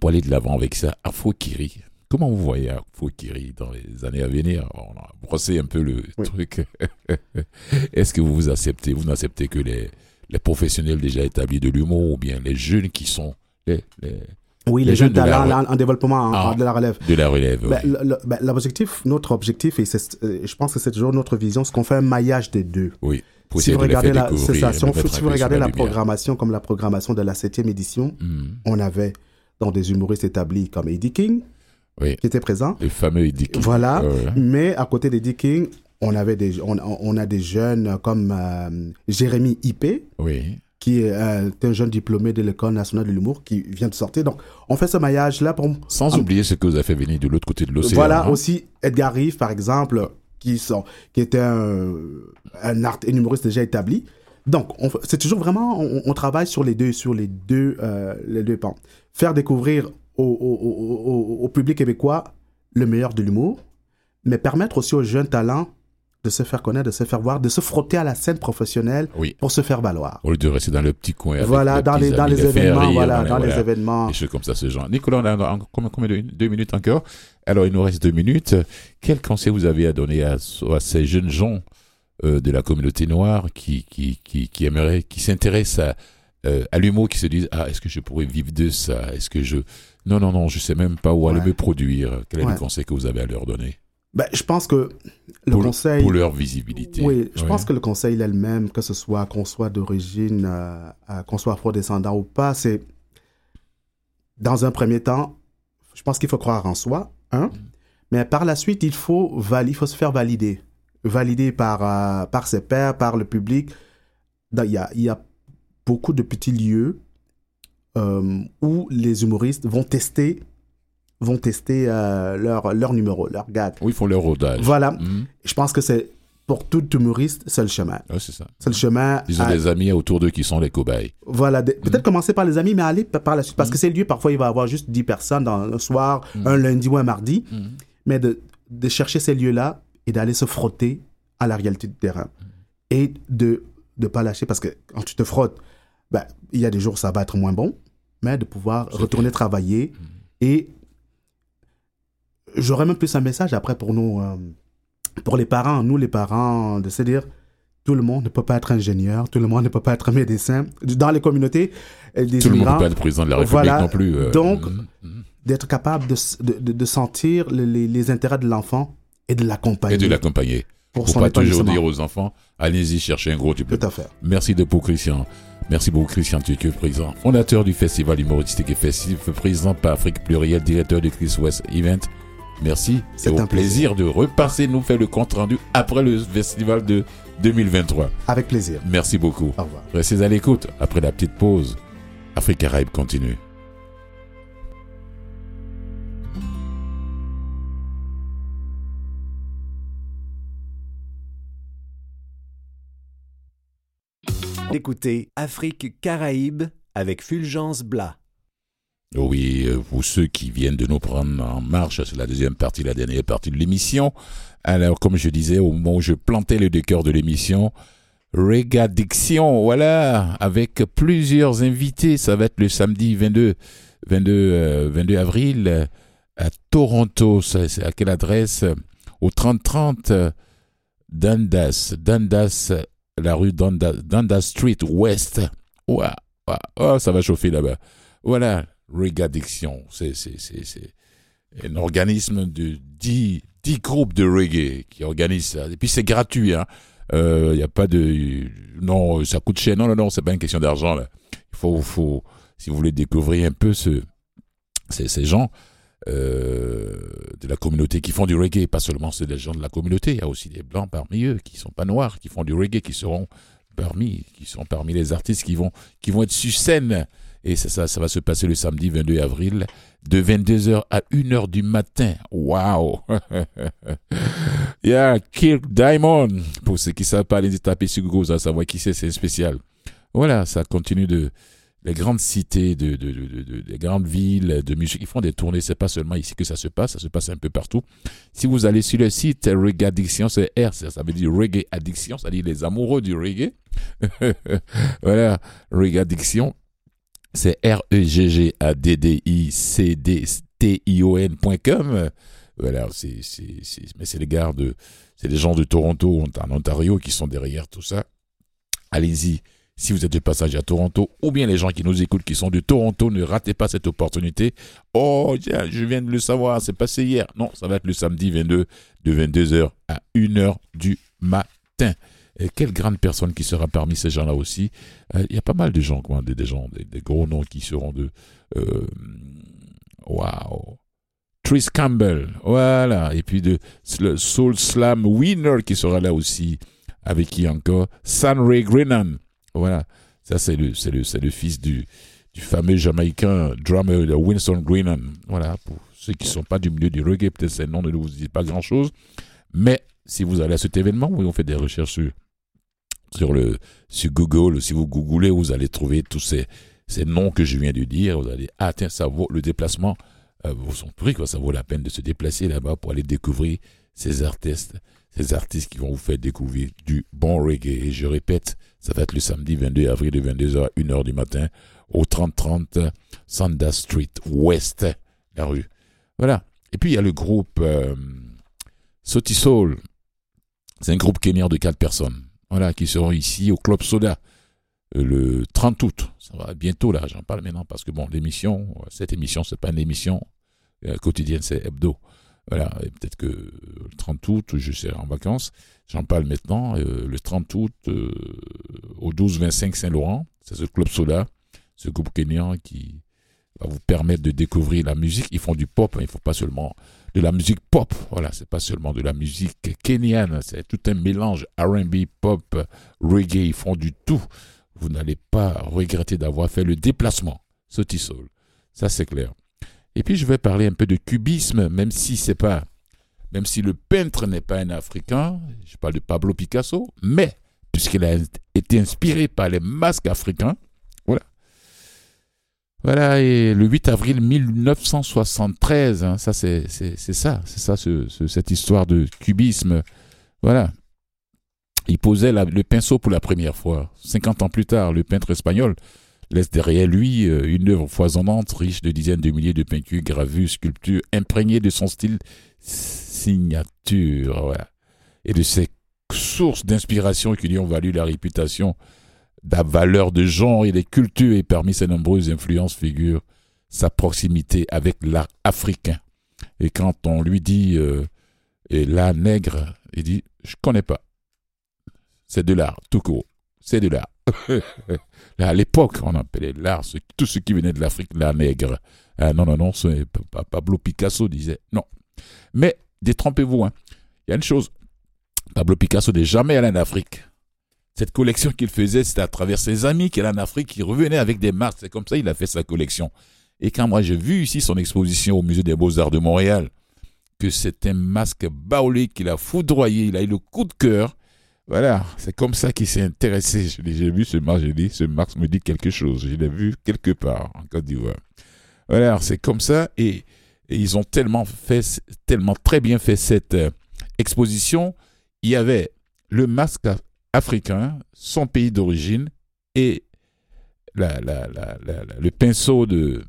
pour aller de l'avant avec ça, Afro-Kiri. Comment vous voyez Afro-Kiri dans les années à venir? On a brossé un peu le Oui. truc. Est-ce que vous vous acceptez, vous n'acceptez que les, les professionnels déjà établis de l'humour ou bien les jeunes qui sont les, les- Oui, Les les, jeunes talents en, en développement, en- Ah. en- de la relève. de la relève Ben, oui. le- le- ben, L'objectif, notre objectif, et c'est- euh, je pense que c'est toujours notre vision, c'est qu'on fait un maillage des deux. Oui, pour Si vous regardez la, si, vous regardez la programmation comme la programmation de la septième édition, Mhm. on avait dans des humoristes établis comme Eddie King, Oui. qui était présent. Le fameux Eddie King. Voilà. Mais à côté d'Eddie King, on, avait des, on, on a des jeunes comme euh, Jérémy Ipé, Oui. qui est euh, un jeune diplômé de l'École nationale de l'humour, qui vient de sortir. Donc, on fait ce maillage-là pour... Sans oublier ce que vous avez fait venir de l'autre côté de l'océan. Voilà hein. aussi Edgar Rive, par exemple, qui sont, qui était un, un, art, un humoriste déjà établi. Donc, c'est toujours vraiment, on, travaille sur les deux, sur les deux, euh, les deux pans. Faire découvrir au, au, au, public québécois le meilleur de l'humour, mais permettre aussi aux jeunes talents de se faire connaître, de se faire voir, de se frotter à la scène professionnelle pour se faire valoir. Au lieu de rester dans le petit coin. Voilà, dans les, dans les événements, voilà, dans les événements. Des choses comme ça, ce genre. Nicolas, on a combien, combien de deux minutes encore? Alors, il nous reste deux minutes. Quel conseil vous avez à donner à, à ces jeunes gens euh, de la communauté noire qui, qui, qui, qui aimeraient, qui s'intéressent à, euh, à l'humour, qui se disent, ah, est-ce que je pourrais vivre de ça? Est-ce que je... Non, non, non, je sais même pas où aller me produire. Quel est le conseil que vous avez à leur donner? Ben, je pense que le pour, conseil. Pour leur visibilité. Oui, je pense que le conseil est le même, que ce soit qu'on soit d'origine, euh, euh, qu'on soit afro-descendant ou pas. C'est. Dans un premier temps, je pense qu'il faut croire en soi, hein. Mm. Mais par la suite, il faut, il faut se faire valider. Valider par, euh, par ses pairs, par le public. Il y a, il y a beaucoup de petits lieux où les humoristes vont tester vont tester euh, leur, leur numéro, leur gag. Oui, ils font leur rodage. Voilà. Mhm. Je pense que c'est pour tout humoriste, c'est le chemin. Oui, c'est ça. C'est le chemin. Ils ont des amis autour d'eux qui sont les cobayes. Voilà. Peut-être mhm. commencer par les amis, mais aller par la suite. Parce mhm. que c'est lieu, parfois, il va y avoir juste 10 personnes dans un soir, un lundi ou un mardi. Mais de, de chercher ces lieux-là et d'aller se frotter à la réalité du terrain. Et de ne pas lâcher, parce que quand tu te frottes, ben, il y a des jours où ça va être moins bon, mais de pouvoir retourner travailler et j'aurais même plus un message après pour nous, euh, pour les parents, nous les parents, de se dire, tout le monde ne peut pas être ingénieur, tout le monde ne peut pas être médecin. Dans les communautés, des tout le monde ne peut pas être président de la République non plus. Euh, donc, mm, mm. d'être capable de, de, de sentir les, les, intérêts de l'enfant et de l'accompagner. Et de l'accompagner. Pour, pour pas toujours dire aux enfants, allez-y chercher un gros diplôme. Tout à fait. Merci de beaucoup, Christian. Merci beaucoup, Christian es président, fondateur du festival humoristique et festif, président par Afrique Plurielle, directeur de Chris West Event. Merci. C'est un plaisir. de repasser, nous faire le compte rendu après le festival de 2023. Avec plaisir. Merci beaucoup. Au revoir. Restez à l'écoute. Après la petite pause, Afrique Caraïbe continue. Écoutez Afrique Caraïbe avec Fulgence Blas. Oui, euh, vous ceux qui viennent de nous prendre en marche, c'est la deuxième partie, la dernière partie de l'émission. Alors, comme je disais, au moment où je plantais le décor de l'émission, Diction, voilà, avec plusieurs invités. Ça va être le samedi 22, 22, 22 avril à Toronto. C'est à quelle adresse? Au 3030 Dundas, Dundas, la rue Dundas, Dundas Street West. Wow, Oh, ça va chauffer là-bas. Voilà, Reggae C'est, un organisme de 10, 10 groupes de reggae qui organisent ça. Et puis c'est gratuit, hein. Il euh, n'y a pas de... Non, ça coûte cher. Non, non, non, c'est pas une question d'argent. Il faut, faut, si vous voulez découvrir un peu ce, ces, ces gens euh, de la communauté qui font du reggae, pas seulement c'est des gens de la communauté, il y a aussi des blancs parmi eux qui sont pas noirs, qui font du reggae, qui seront parmi, qui sont parmi les artistes qui vont, qui vont être sur scène et ça, ça, va se passer le samedi 22 avril de 22h à 1h du matin. Wow! yeah, Kirk Diamond. Pour ceux qui savent pas, allez taper sur Google, ça savoir qui c'est, c'est spécial. Voilà, ça continue de, les grandes cités, de, de, de, de, grandes villes de musique, ils font des tournées. C'est pas seulement ici que ça se passe, ça se passe un peu partout. Si vous allez sur le site Reggae c'est R, ça, veut dire Reggae Addiction, ça veut dire les amoureux du reggae. voilà, Reggae c'est R-E-G-G-A-D-D-I-C-D-T-I-O-N.com. Voilà, c'est, mais c'est les gars de, c'est les gens de Toronto, en Ontario, qui sont derrière tout ça. Allez-y. Si vous êtes de passage à Toronto, ou bien les gens qui nous écoutent qui sont de Toronto, ne ratez pas cette opportunité. Oh, je viens de le savoir, c'est passé hier. Non, ça va être le samedi 22, de 22h à 1h du matin quelle grande personne qui sera parmi ces gens-là aussi. Euh, il y a pas mal de gens, quoi, des, gens, des, gros noms qui seront de... Euh, Waouh Tris Campbell, voilà. Et puis de le Soul Slam Winner qui sera là aussi. Avec qui encore Ray Grennan. Voilà. Ça, c'est le, c'est le, c'est le fils du, du fameux Jamaïcain drummer Winston Grennan. Voilà. Pour ceux qui ne sont pas du milieu du reggae, peut-être ces noms ne vous disent pas grand-chose. Mais si vous allez à cet événement, oui, on fait des recherches sur, sur, le, sur Google, si vous googlez, vous allez trouver tous ces, noms que je viens de dire. Vous allez, ah tiens, ça vaut le déplacement, euh, vaut son prix, quoi. Ça vaut la peine de se déplacer là-bas pour aller découvrir ces artistes, ces artistes qui vont vous faire découvrir du bon reggae. Et je répète, ça va être le samedi 22 avril de 22h à 1h du matin au 3030 Sanda Street West, la rue. Voilà. Et puis il y a le groupe euh, Soul. C'est un groupe kenyan de quatre personnes. Voilà, qui seront ici au Club Soda euh, le 30 août. Ça va bientôt là, j'en parle maintenant parce que bon, l'émission, cette émission, c'est pas une émission euh, quotidienne, c'est hebdo. Voilà, peut-être que le 30 août, je serai en vacances. J'en parle maintenant. Euh, le 30 août, au 12-25 Saint-Laurent, c'est ce Club Soda, ce groupe kenyan qui va vous permettre de découvrir la musique. Ils font du pop, hein. il ne faut pas seulement de la musique pop. Voilà, c'est pas seulement de la musique kenyane, c'est tout un mélange R&B, pop, reggae. Ils font du tout. Vous n'allez pas regretter d'avoir fait le déplacement. Soul. Ça, c'est clair. Et puis, je vais parler un peu de cubisme, même si c'est pas, même si le peintre n'est pas un Africain. Je parle de Pablo Picasso, mais puisqu'il a été inspiré par les masques africains, voilà, et le 8 avril 1973, hein, ça c'est ça, c'est ça cette histoire de cubisme. Voilà. Il posait le pinceau pour la première fois. 50 ans plus tard, le peintre espagnol laisse derrière lui euh, une œuvre foisonnante, riche de dizaines de milliers de peintures, gravures, sculptures, imprégnées de son style signature, voilà. et de ses sources d'inspiration qui lui ont valu la réputation la valeur de genre et des cultures et parmi ses nombreuses influences figure sa proximité avec l'art africain. Et quand on lui dit euh, et l'art nègre, il dit je connais pas. C'est de l'art, tout court. C'est de l'art. à l'époque, on appelait l'art tout ce qui venait de l'Afrique, l'art nègre. Ah, non, non, non, Pablo Picasso disait non. Mais détrompez-vous, hein. il y a une chose. Pablo Picasso n'est jamais allé en Afrique cette collection qu'il faisait, c'était à travers ses amis qu'il a en Afrique, qui revenait avec des marques. C'est comme ça qu'il a fait sa collection. Et quand moi j'ai vu ici son exposition au Musée des Beaux-Arts de Montréal, que c'est un masque baoulé qu'il a foudroyé, il a eu le coup de cœur. Voilà, c'est comme ça qu'il s'est intéressé. J'ai vu ce masque, j'ai dit, ce masque me dit quelque chose. Je l'ai vu quelque part en Côte d'Ivoire. Voilà, c'est comme ça. Et, ils ont tellement fait, tellement très bien fait cette euh, exposition. Il y avait le masque africain, son pays d'origine et le pinceau de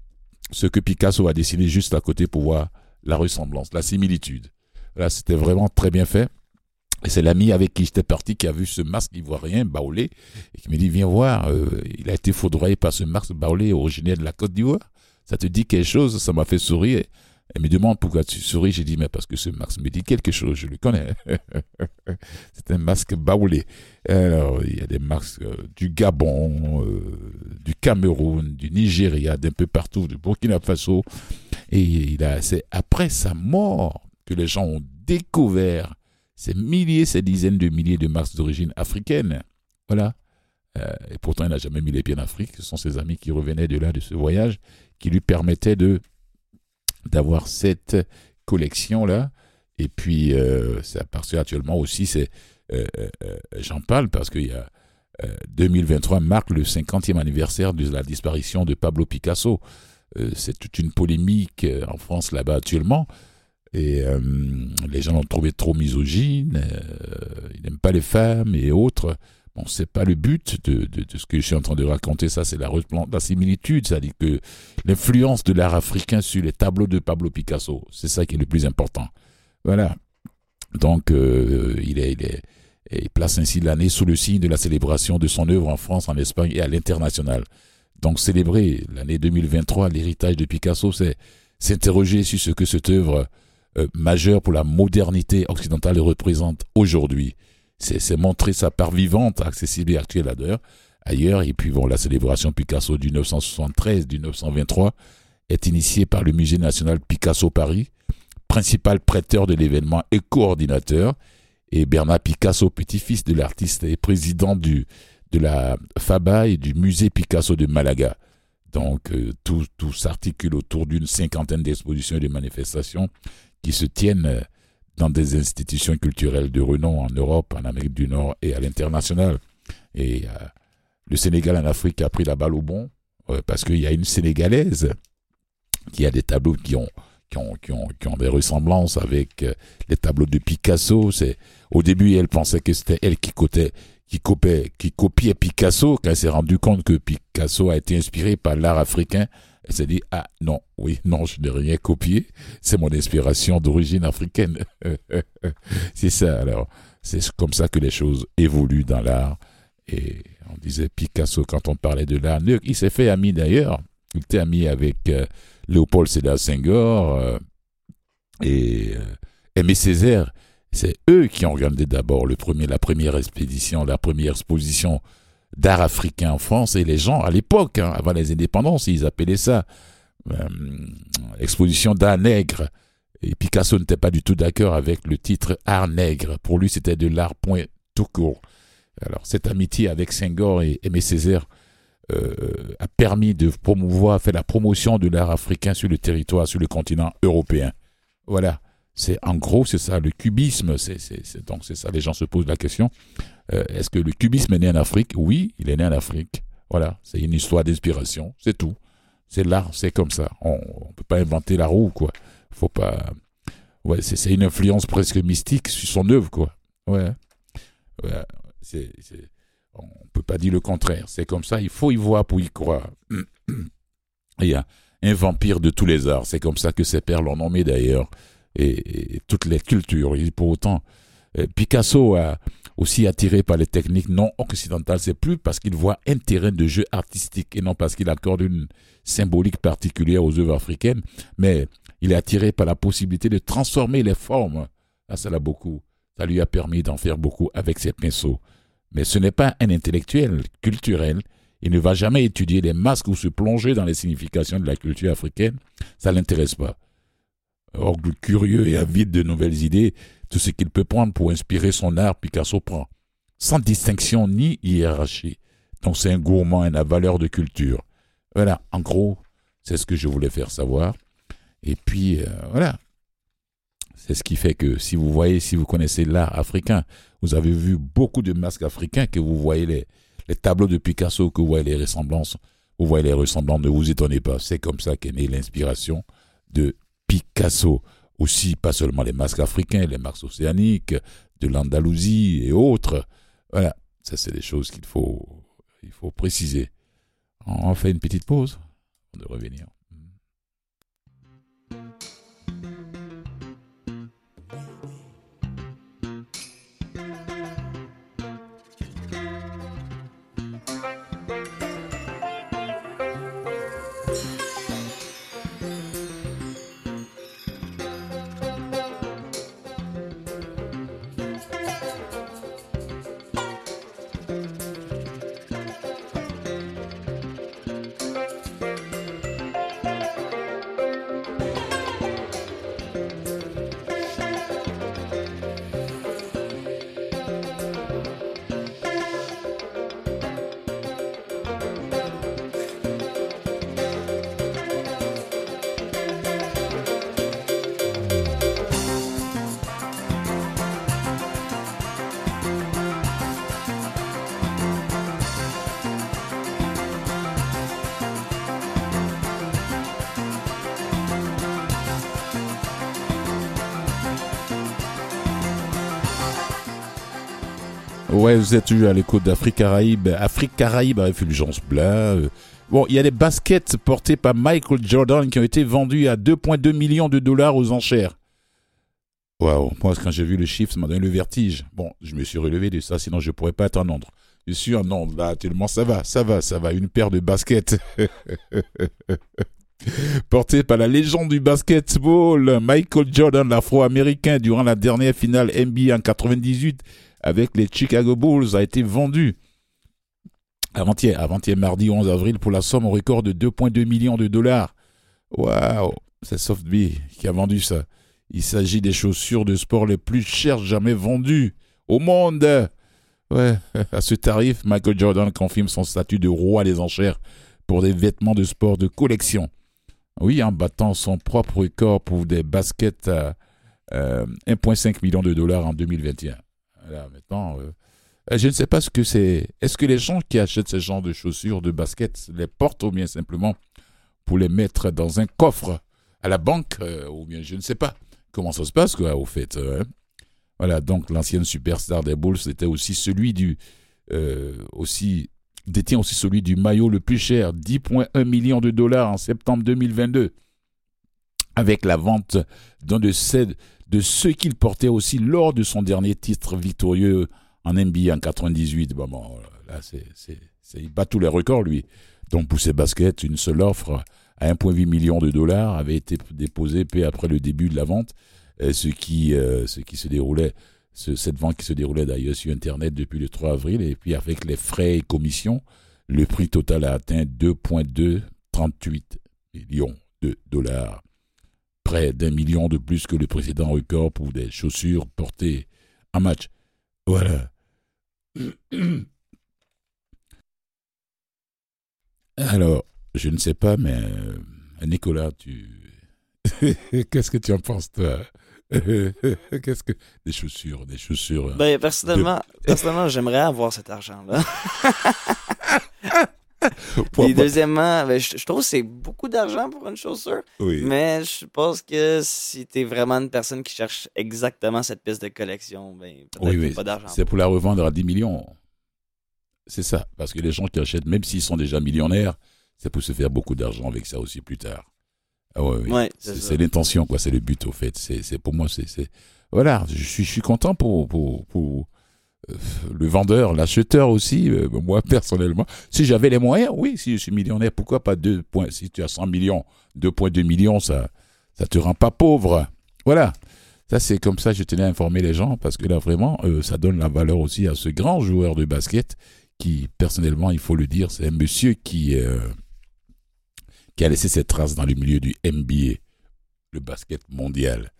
ce que Picasso a dessiné juste à côté pour voir la ressemblance, la similitude. Là, c'était vraiment très bien fait. Et c'est l'ami avec qui j'étais parti qui a vu ce masque ivoirien baoulé et qui me dit Viens voir, euh, il a été foudroyé par ce masque baoulé originaire de la Côte d'Ivoire. Ça te dit quelque chose? Ça m'a fait sourire. Elle me demande pourquoi tu souris. J'ai dit, mais parce que ce masque me dit quelque chose, je le connais. c'est un masque baoulé. Alors, il y a des masques euh, du Gabon, euh, du Cameroun, du Nigeria, d'un peu partout, du Burkina Faso. Et c'est après sa mort que les gens ont découvert ces milliers, ces dizaines de milliers de masques d'origine africaine. Voilà. Euh, et pourtant, il n'a jamais mis les pieds en Afrique. Ce sont ses amis qui revenaient de là, de ce voyage, qui lui permettaient de d'avoir cette collection-là. Et puis, euh, ça parce actuellement aussi, c'est, euh, euh, j'en parle parce qu'il y a 2023 marque le 50e anniversaire de la disparition de Pablo Picasso. c'est toute une polémique en France là-bas actuellement. Et les gens l'ont trouvé trop misogyne, ils n'aiment pas les femmes et autres. Bon, c'est pas le but de, ce que je suis en train de raconter, ça c'est la, la similitude, c'est-à-dire que l'influence de l'art africain sur les tableaux de Pablo Picasso, c'est ça qui est le plus important. Voilà. Donc, euh, il, est, il, est, place ainsi l'année sous le signe de la célébration de son œuvre en France, en Espagne et à l'international. Donc, célébrer l'année 2023, l'héritage de Picasso, c'est s'interroger sur ce que cette œuvre euh, majeure pour la modernité occidentale représente aujourd'hui c'est montrer sa part vivante, accessible et actuelle d'ailleurs, ailleurs. Et puis bon, la célébration Picasso du 973, du 923 est initiée par le Musée national Picasso Paris, principal prêteur de l'événement et coordinateur. Et Bernard Picasso, petit-fils de l'artiste et président de la FABA et du musée Picasso de Malaga. Donc euh, tout, tout s'articule autour d'une cinquantaine d'expositions et de manifestations qui se tiennent euh, dans des institutions culturelles de renom en Europe, en Amérique du Nord et à l'international. Et euh, le Sénégal en Afrique a pris la balle au bon euh, parce qu'il y a une Sénégalaise qui a des tableaux qui ont qui ont, qui ont, des ressemblances avec euh, les tableaux de Picasso. C'est au début elle pensait que c'était elle qui copiait, qui copiait, qui copiait Picasso. Quand elle s'est rendue compte que Picasso a été inspiré par l'art africain, elle s'est dit ah non oui non je n'ai rien copié. C'est mon inspiration d'origine africaine. c'est ça alors. C'est comme ça que les choses évoluent dans l'art. Et on disait Picasso quand on parlait de l'art. Il s'est fait ami d'ailleurs. Il était ami avec euh, Léopold Sédar Senghor euh, et euh, Aimé Césaire. C'est eux qui ont regardé d'abord le premier, la première expédition, la première exposition d'art africain en France. Et les gens, à l'époque, hein, avant les indépendances, ils appelaient ça exposition d'art nègre. Et Picasso n'était pas du tout d'accord avec le titre art nègre. Pour lui, c'était de l'art point tout court. Alors, cette amitié avec Senghor et Aimé Césaire euh, a permis de promouvoir, faire la promotion de l'art africain sur le territoire, sur le continent européen. Voilà. C'est en gros, c'est ça, le cubisme. C'est, donc c'est ça. Les gens se posent la question euh, est-ce que le cubisme est né en Afrique? Oui, il est né en Afrique. Voilà, c'est une histoire d'inspiration, c'est tout. C'est l'art, c'est comme ça. On ne peut pas inventer la roue, quoi. Faut pas. Ouais, c'est, une influence presque mystique sur son œuvre, quoi. Ouais. on ne peut pas dire le contraire. C'est comme ça, il faut y voir pour y croire. Il y a un vampire de tous les arts. C'est comme ça que ces pères l'ont nommé d'ailleurs. Et, toutes les cultures. pour autant, Picasso a aussi attiré par les techniques non occidentales. C'est plus parce qu'il voit un terrain de jeu artistique et non parce qu'il accorde une symbolique particulière aux œuvres africaines. Mais il est attiré par la possibilité de transformer les formes. Ah, ça l'a beaucoup. Ça lui a permis d'en faire beaucoup avec ses pinceaux. Mais ce n'est pas un intellectuel culturel. Il ne va jamais étudier les masques ou se plonger dans les significations de la culture africaine. Ça l'intéresse pas. Orgue curieux et avide de nouvelles idées, tout ce qu'il peut prendre pour inspirer son art, Picasso prend. Sans distinction ni hiérarchie. Donc c'est un gourmand la valeur de culture. Voilà, en gros, c'est ce que je voulais faire savoir. Et puis, euh, voilà. C'est ce qui fait que si vous voyez, si vous connaissez l'art africain, vous avez vu beaucoup de masques africains, que vous voyez les tableaux de Picasso, que vous voyez les ressemblances, vous voyez les ressemblances, ne vous étonnez pas. C'est comme ça qu'est née l'inspiration de Picasso. Aussi, pas seulement les masques africains, les masques océaniques, de l'Andalousie et autres. Voilà, ça c'est des choses qu'il faut, il faut préciser. On fait une petite pause de revenir. Ouais, vous êtes à l'écoute d'Afrique Caraïbe. Afrique Caraïbe Fulgence Blanc. Bon, il y a des baskets portées par Michael Jordan qui ont été vendues à 2,2 millions de dollars aux enchères. Waouh, moi quand j'ai vu le chiffre, ça m'a donné le vertige. Bon, je me suis relevé de ça, sinon je pourrais pas être en nombre. Je suis en nombre, là, tellement ça va, ça va, ça va. Une paire de baskets. Portée par la légende du basketball, Michael Jordan, l'afro-américain, durant la dernière finale NBA en 98, avec les Chicago Bulls a été vendu avant-hier, avant-hier mardi 11 avril pour la somme au record de 2,2 millions de dollars. Waouh, c'est Softbee qui a vendu ça. Il s'agit des chaussures de sport les plus chères jamais vendues au monde. Ouais, à ce tarif, Michael Jordan confirme son statut de roi des enchères pour des vêtements de sport de collection. Oui, en battant son propre record pour des baskets 1,5 million de dollars en 2021. Voilà, maintenant, je ne sais pas ce que c'est. Est-ce que les gens qui achètent ce genre de chaussures, de baskets, les portent ou bien simplement pour les mettre dans un coffre à la banque, ou bien je ne sais pas comment ça se passe, quoi, au fait. Hein. Voilà, donc l'ancienne superstar des Bulls était aussi celui du. aussi détient aussi celui du maillot le plus cher, 10,1 millions de dollars en septembre 2022, avec la vente d'un de, de ceux qu'il portait aussi lors de son dernier titre victorieux en NBA en 98. Bon, bon là, il bat tous les records, lui. Donc, pour ses baskets, une seule offre à 1,8 million de dollars avait été déposée peu après le début de la vente, ce qui, euh, ce qui se déroulait cette vente qui se déroulait d'ailleurs sur Internet depuis le 3 avril. Et puis avec les frais et commissions, le prix total a atteint 2,238 millions de dollars. Près d'un million de plus que le précédent record pour des chaussures portées en match. Voilà. Alors, je ne sais pas, mais euh, Nicolas, tu... Qu'est-ce que tu en penses, toi? Qu'est-ce que des chaussures, des chaussures. Ben personnellement, personnellement, j'aimerais avoir cet argent-là. Et deuxièmement, ben, je, trouve que c'est beaucoup d'argent pour une chaussure. Mais je pense que si tu es vraiment une personne qui cherche exactement cette pièce de collection, ben, peut-être pas d'argent. C'est pour la revendre à 10 millions. C'est ça. Parce que les gens qui achètent, même s'ils sont déjà millionnaires, c'est pour se faire beaucoup d'argent avec ça aussi plus tard. Ah ouais, c'est l'intention, quoi. C'est le but, au fait. C'est pour moi, c'est voilà. Je suis, je suis content pour pour, pour le vendeur, l'acheteur aussi. Euh, moi personnellement, si j'avais les moyens, oui. Si je suis millionnaire, pourquoi pas deux points? Si tu as 100 millions, 2,2 millions, ça ça te rend pas pauvre. Voilà. Ça, c'est comme ça, je tenais à informer les gens parce que là, vraiment, euh, ça donne la valeur aussi à ce grand joueur de basket qui, personnellement, il faut le dire, c'est un monsieur qui, qui a laissé ses traces dans le milieu du NBA, le basket mondial.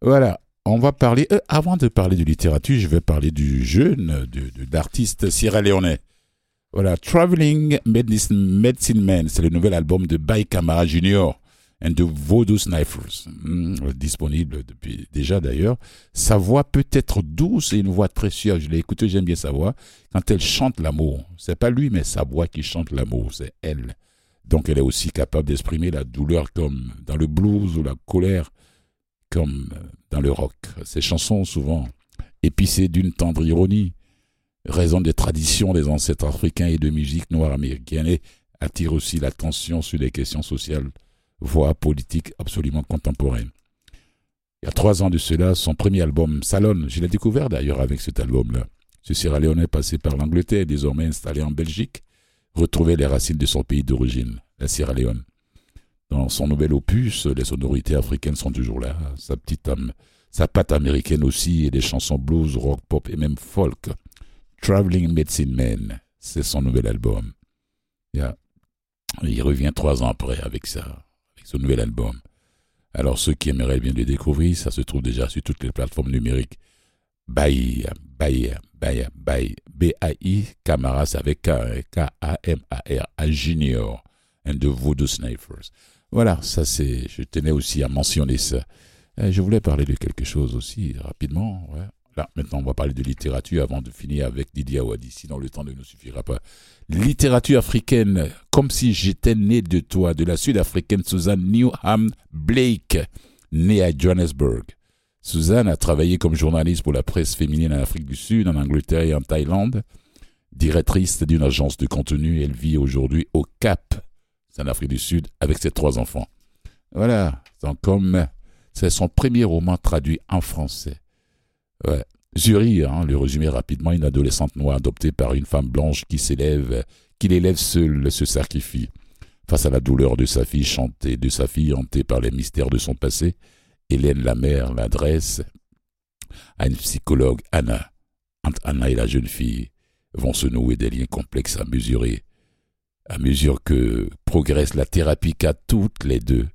Voilà, on va parler, euh, avant de parler de littérature, je vais parler du jeune, d'artiste Sierra Leone. Voilà, Traveling Medicine, Man, c'est le nouvel album de Bay Camara Jr. and the Voodoo Snipers, hmm, disponible depuis déjà d'ailleurs. Sa voix peut être douce et une voix très sûre. Je l'ai écouté, j'aime bien sa voix. Quand elle chante l'amour, c'est pas lui, mais sa voix qui chante l'amour, c'est elle. Donc elle est aussi capable d'exprimer la douleur comme dans le blues ou la colère comme dans le rock. Ces chansons souvent épicées d'une tendre ironie, raison des traditions des ancêtres africains et de musique noire américaine attirent aussi l'attention sur des questions sociales, voire politiques absolument contemporaines. Il y a trois ans de cela, son premier album, Salon, je l'ai découvert d'ailleurs avec cet album-là. Ce Sierra Leone passé par l'Angleterre, désormais installé en Belgique, retrouver les racines de son pays d'origine, la Sierra Leone. Dans son nouvel opus, les sonorités africaines sont toujours là, sa petite âme, sa patte américaine aussi, et des chansons blues, rock, pop et même folk. Traveling Medicine Man, c'est son nouvel album. Il revient trois ans après avec ça, avec son nouvel album. Alors ceux qui aimeraient bien le découvrir, ça se trouve déjà sur toutes les plateformes numériques. Bye, bye, bye, bye. B-A-I, Camaras avec K-A-M-A-R, Junior, and the Voodoo Snipers. Voilà, ça c'est, je tenais aussi à mentionner ça. Euh, je voulais parler de quelque chose aussi rapidement. Là, maintenant, on va parler de littérature avant de finir avec Didier Awadi, sinon le temps ne nous suffira pas. Littérature africaine, comme si j'étais né de toi, de la sud-africaine Suzanne Newham Blake, née à Johannesburg. Suzanne a travaillé comme journaliste pour la presse féminine en Afrique du Sud, en Angleterre et en Thaïlande. Directrice d'une agence de contenu, elle vit aujourd'hui au Cap, en Afrique du Sud, avec ses trois enfants. Voilà, donc comme c'est son premier roman traduit en français. Ouais. Zuri, hein, le résumé rapidement, une adolescente noire adoptée par une femme blanche qui s'élève, qui l'élève seule, se sacrifie. Face à la douleur de sa fille chantée, de sa fille hantée par les mystères de son passé, Hélène la mère l'adresse à une psychologue, Anna. Entre Anna et la jeune fille vont se nouer des liens complexes à mesurer. À mesure que progresse la thérapie car toutes les deux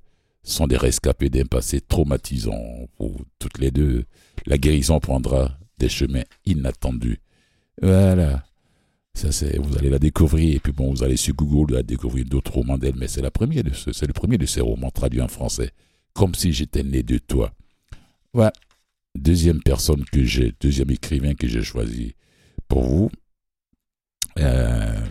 sont des rescapés d'un passé traumatisant. Pour toutes les deux, la guérison prendra des chemins inattendus. Voilà. Ça, c'est, vous allez la découvrir, et puis bon, vous allez sur Google, allez découvrir d'autres romans d'elle, mais c'est la première de c'est le premier de ces romans traduits en français comme si j'étais né de toi. Ouais. Deuxième personne que j'ai, deuxième écrivain que j'ai choisi pour vous, euh,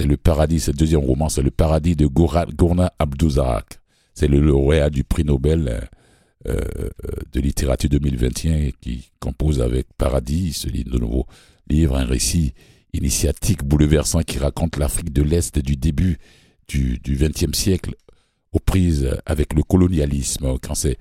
c'est le paradis, c'est le deuxième roman, c'est le paradis de Gourna Abdouzarak. C'est le lauréat du prix Nobel euh, euh, de littérature 2021 qui compose avec Paradis, ce livre de nouveau livre, un récit initiatique bouleversant qui raconte l'Afrique de l'Est du début du XXe siècle aux prises avec le colonialisme, quand ses,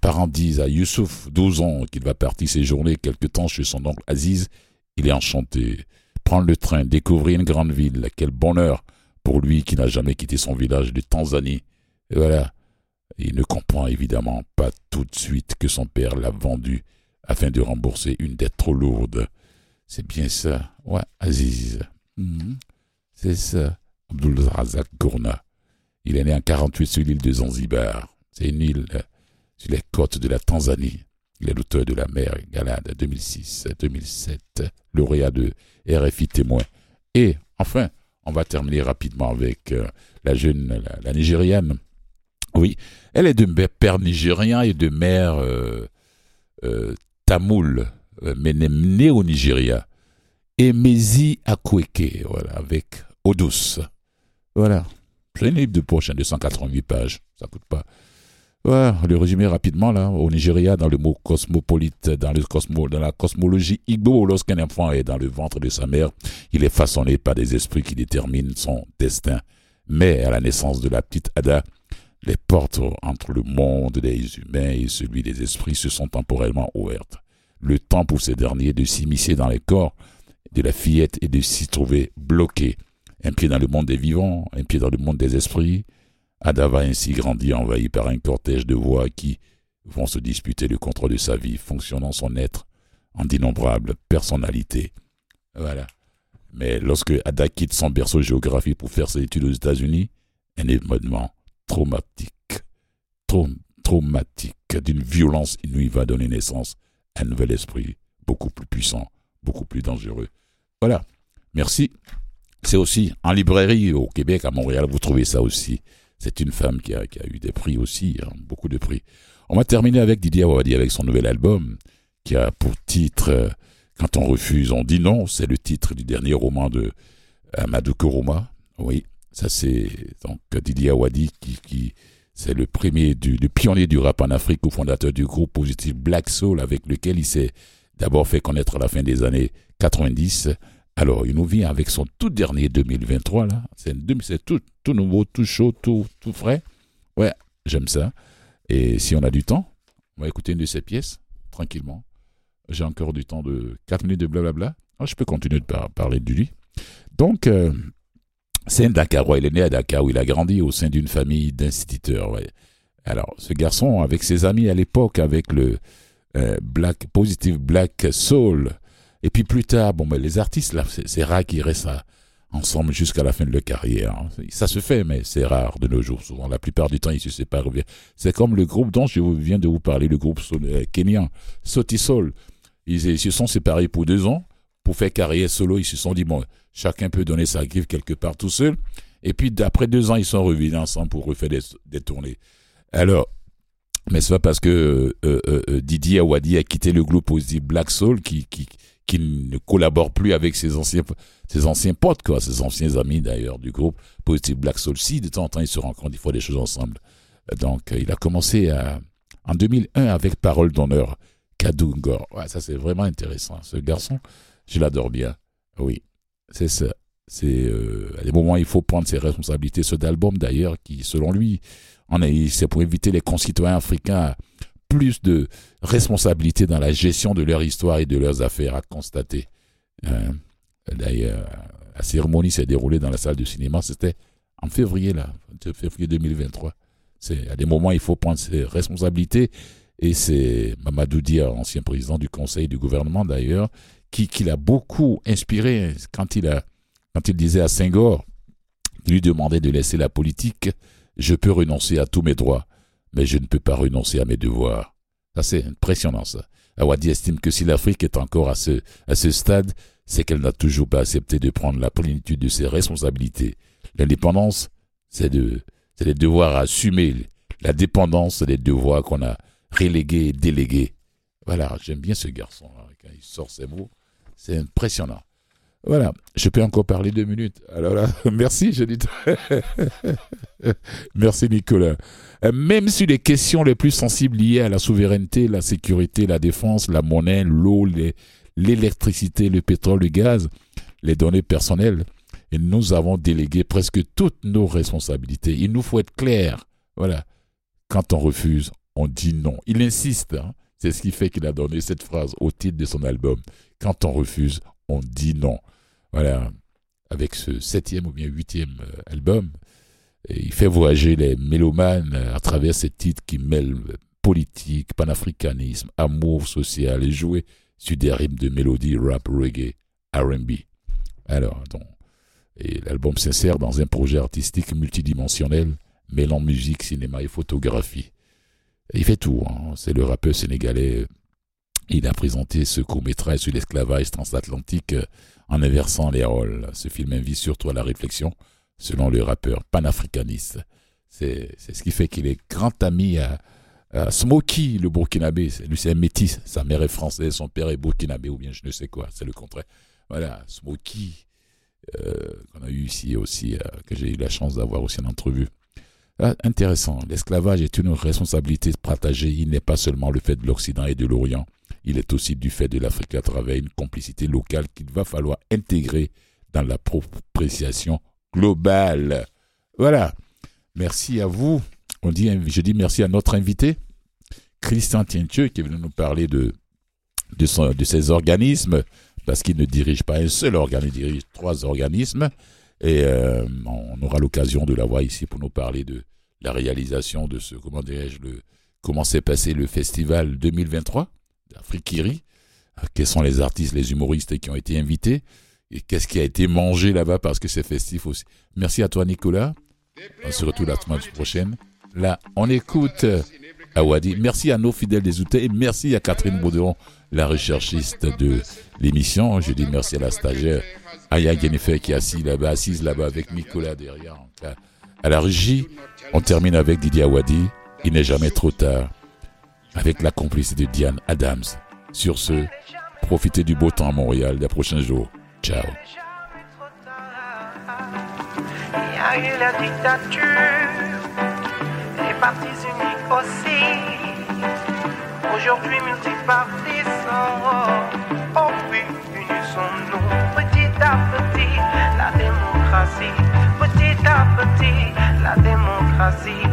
parents disent à Youssouf, 12 ans, qu'il va partir séjourner quelque temps chez son oncle Aziz, il est enchanté. Prendre le train, découvrir une grande ville, quel bonheur pour lui qui n'a jamais quitté son village de Tanzanie. Et voilà. Il ne comprend évidemment pas tout de suite que son père l'a vendu afin de rembourser une dette trop lourde. C'est bien ça. Ouais, Aziz. Mhm. C'est ça. Abdul Razak Gourna. Il est né en 48 sur l'île de Zanzibar. C'est une île sur les côtes de la Tanzanie. Il est l'auteur de La mer Galade 2006-2007, lauréat de RFI témoin. Et enfin, on va terminer rapidement avec euh, la jeune, la, Nigériane. Oui, elle est de père nigérien et de mère euh, euh, tamoul, mais née au Nigeria. Et Mezi Akweke, voilà, avec Odus. Voilà. C'est un livre de poche, 288 pages. Ça coûte pas. Ouais, le résumé rapidement là. Au Nigeria, dans le mot cosmopolite, dans le la cosmologie Igbo, lorsqu'un enfant est dans le ventre de sa mère, il est façonné par des esprits qui déterminent son destin. Mais à la naissance de la petite Ada, les portes entre le monde des humains et celui des esprits se sont temporellement ouvertes. Le temps pour ces derniers de s'immiscer dans les corps de la fillette et de s'y trouver bloqué. Un pied dans le monde des vivants, un pied dans le monde des esprits, Ada va ainsi grandir envahi par un cortège de voix qui vont se disputer le contrôle de sa vie, fonctionnant son être en d'innombrables personnalités. Voilà. Mais lorsque Ada quitte son berceau géographique pour faire ses études aux États-Unis, un événement traumatique, traumatique, d'une violence inouïe va donner naissance à un nouvel esprit, beaucoup plus puissant, beaucoup plus dangereux. Voilà. Merci. C'est aussi en librairie au Québec, à Montréal, vous trouvez ça aussi. C'est une femme qui a, eu des prix aussi, hein, beaucoup de prix. On va terminer avec Didier Awadi avec son nouvel album qui a pour titre euh, Quand on refuse, on dit non. C'est le titre du dernier roman de Amadou Koroma. Oui, ça c'est donc Didier Awadi qui, c'est le premier du le pionnier du rap en Afrique, fondateur du groupe positif Black Soul avec lequel il s'est d'abord fait connaître à la fin des années 90 alors, il nous vient avec son tout dernier 2023, là. C'est tout, tout nouveau, tout chaud, tout, tout frais. Ouais, j'aime ça. Et si on a du temps, on va écouter une de ses pièces, tranquillement. J'ai encore du temps de 4 minutes de blablabla. Oh, je peux continuer de parler de lui. Donc, euh, c'est un Dakarois. Il est né à Dakar où il a grandi au sein d'une famille d'instituteurs. Alors, ce garçon, avec ses amis à l'époque, avec le euh, Black Positive Black Soul, et puis plus tard, bon, mais les artistes, là, c'est rare qu'ils restent ensemble jusqu'à la fin de leur carrière. Hein. Ça se fait, mais c'est rare de nos jours. Souvent, la plupart du temps, ils se séparent. C'est comme le groupe dont je viens de vous parler, le groupe euh, kenyan, Sotisol. Ils, ils se sont séparés pour deux ans. Pour faire carrière solo, ils se sont dit, bon, chacun peut donner sa griffe quelque part tout seul. Et puis, d'après deux ans, ils sont revenus ensemble pour refaire des, tournées. Alors, mais c'est pas parce que euh, euh, Didier Awadi a quitté le groupe aussi Black Soul qui, qui, qui ne collabore plus avec ses anciens, ses anciens potes, quoi, ses anciens amis d'ailleurs du groupe Positive Black Soul. Si de temps en temps ils se rencontrent, ils font des choses ensemble. Donc il a commencé à, en 2001 avec Parole d'honneur, Kadungor. Ouais, ça c'est vraiment intéressant. Ce garçon, je l'adore bien. Oui, c'est ça. C'est euh, à des moments il faut prendre ses responsabilités. Ce d'album d'ailleurs qui, selon lui, c'est pour éviter les concitoyens africains plus de responsabilité dans la gestion de leur histoire et de leurs affaires à constater. Euh, d'ailleurs, la cérémonie s'est déroulée dans la salle de cinéma. C'était en février, là, février 2023. C'est, à des moments, il faut prendre ses responsabilités. Et c'est Mamadou Dia, ancien président du conseil du gouvernement d'ailleurs, qui, l'a beaucoup inspiré quand il, quand il disait à Senghor, il lui demandait de laisser la politique, je peux renoncer à tous mes droits mais je ne peux pas renoncer à mes devoirs. Ça, c'est impressionnant, ça. Awadi estime que si l'Afrique est encore à ce, à ce stade, c'est qu'elle n'a toujours pas accepté de prendre la plénitude de ses responsabilités. L'indépendance, c'est de, c'est des devoirs à assumer. La dépendance, c'est des devoirs qu'on a relégué, délégué. Voilà, j'aime bien ce garçon. Quand il sort ses mots, c'est impressionnant. Voilà, je peux encore parler deux minutes. Alors là, merci, je dis. merci Nicolas. Euh, même sur les questions les plus sensibles liées à la souveraineté, la sécurité, la défense, la monnaie, l'eau, l'électricité, le pétrole, le gaz, les données personnelles, nous avons délégué presque toutes nos responsabilités. Il nous faut être clair. Voilà. Quand on refuse, on dit non. Il insiste. Hein. C'est ce qui fait qu'il a donné cette phrase au titre de son album. Quand on refuse, on dit non. Voilà. Avec ce septième ou bien huitième euh, album, il fait voyager les mélomanes à travers ces titres qui mêlent politique, panafricanisme, amour social et jouer sur des rimes de mélodie rap, reggae, RB. Alors, donc, et l'album s'insère dans un projet artistique multidimensionnel mêlant musique, cinéma et photographie. il fait tout, hein. c'est le rappeur sénégalais. Il a présenté ce court-métrage sur l'esclavage transatlantique euh, en inversant les rôles. Ce film invite surtout à la réflexion, selon le rappeur panafricaniste. C'est ce qui fait qu'il est grand ami à, Smokey, le burkinabé. Lui, c'est un métis. Sa mère est française, son père est burkinabé, ou bien je ne sais quoi. C'est le contraire. Voilà, Smokey, euh, qu'on a eu ici aussi, euh, que j'ai eu la chance d'avoir aussi en entrevue. Ah, intéressant, l'esclavage est une responsabilité partagée. Il n'est pas seulement le fait de l'Occident et de l'Orient, il est aussi du fait de l'Afrique à travers une complicité locale qu'il va falloir intégrer dans la propréciation globale. Voilà. Merci à vous. On dit, je dis merci à notre invité, Christian Tientieux, qui est venu nous parler de, ces organismes parce qu'il ne dirige pas un seul organe, il dirige trois organismes. Et euh, on aura l'occasion de l'avoir ici pour nous parler de la réalisation de ce, comment dirais-je, comment s'est passé le festival 2023 d'Afrikiri, quels sont les artistes, les humoristes qui ont été invités, et qu'est-ce qui a été mangé là-bas parce que c'est festif aussi. Merci à toi Nicolas, on se retrouve la semaine prochaine. Là, on écoute Awadi. Merci à nos fidèles des outils et merci à Catherine Bauderon la recherchiste de l'émission. Je dis merci à la stagiaire Aya Jennifer qui est assise là-bas, assise là-bas avec Nicolas derrière. À la régie, on termine avec Didier Awadi. Il n'est jamais trop tard. Avec la complicité de Diane Adams. Sur ce, profitez du beau temps à Montréal des prochains jours. Ciao. Il y a eu la dictature, les partis uniques aussi. Aujourd'hui multipartisans, oh oui, unissons-nous petit à petit, la démocratie, petit à petit, la démocratie,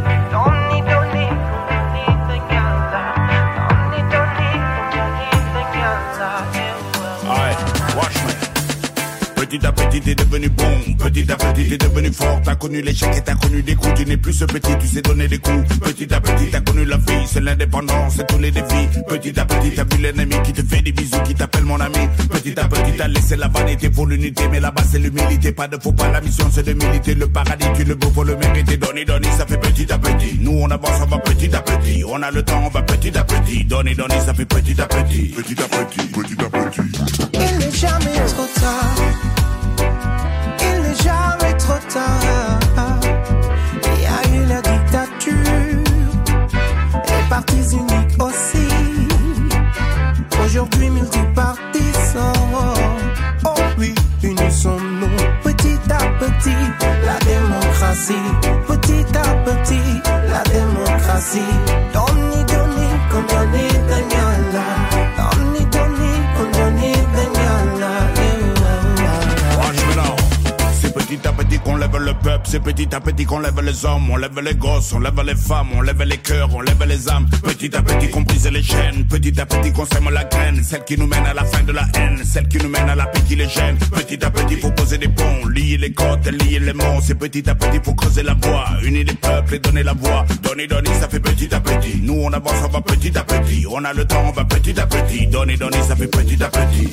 Petit à petit, t'es devenu bon. Petit à petit, t'es devenu fort. T'as connu l'échec et t'as connu des coups. Tu n'es plus ce petit, tu sais donner des coups. Petit à petit, t'as connu la vie. C'est l'indépendance, c'est tous les défis. Petit à petit, t'as vu l'ennemi qui te fait des bisous, qui t'appelle mon ami. Petit à petit, t'as laissé la vanité pour l'unité. Mais là-bas, c'est l'humilité. Pas de faux pas. La mission, c'est de militer. Le paradis, tu le beau pour le mériter. Donner, donner, ça fait petit à petit. Nous, on avance, on va petit à petit. On a le temps, on va petit à petit. Donner, donner, ça fait petit à petit. Petit à petit, petit à petit. Il n'est jamais trop tard Il y a eu la dictature, les partis uniques aussi. Aujourd'hui, multipartisans. Oh oui, unissons-nous petit à petit. La démocratie, petit à petit, la démocratie. C'est petit à petit qu'on lève les hommes, on lève les gosses, on lève les femmes, on lève les cœurs, on lève les âmes. Petit à petit qu'on brise les chaînes, petit à petit qu'on sème la graine, celle qui nous mène à la fin de la haine, celle qui nous mène à la paix qui les gêne. Petit à petit faut poser des ponts, lier les côtes, lier les monts, c'est petit à petit faut creuser la voie, unir les peuples et donner la voix. Donner, donner, ça fait petit à petit. Nous on avance, on va petit à petit. On a le temps, on va petit à petit. Donner, donner, ça fait petit à petit.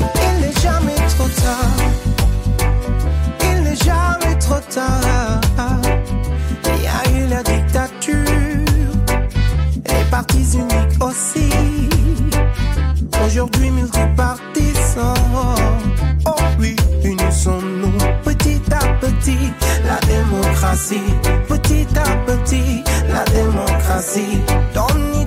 Il n'est jamais trop tard il y a eu la dictature, les partis uniques aussi. Aujourd'hui, multipartissants. Oh oui, unissons-nous petit à petit. La démocratie, petit à petit, la démocratie. Donne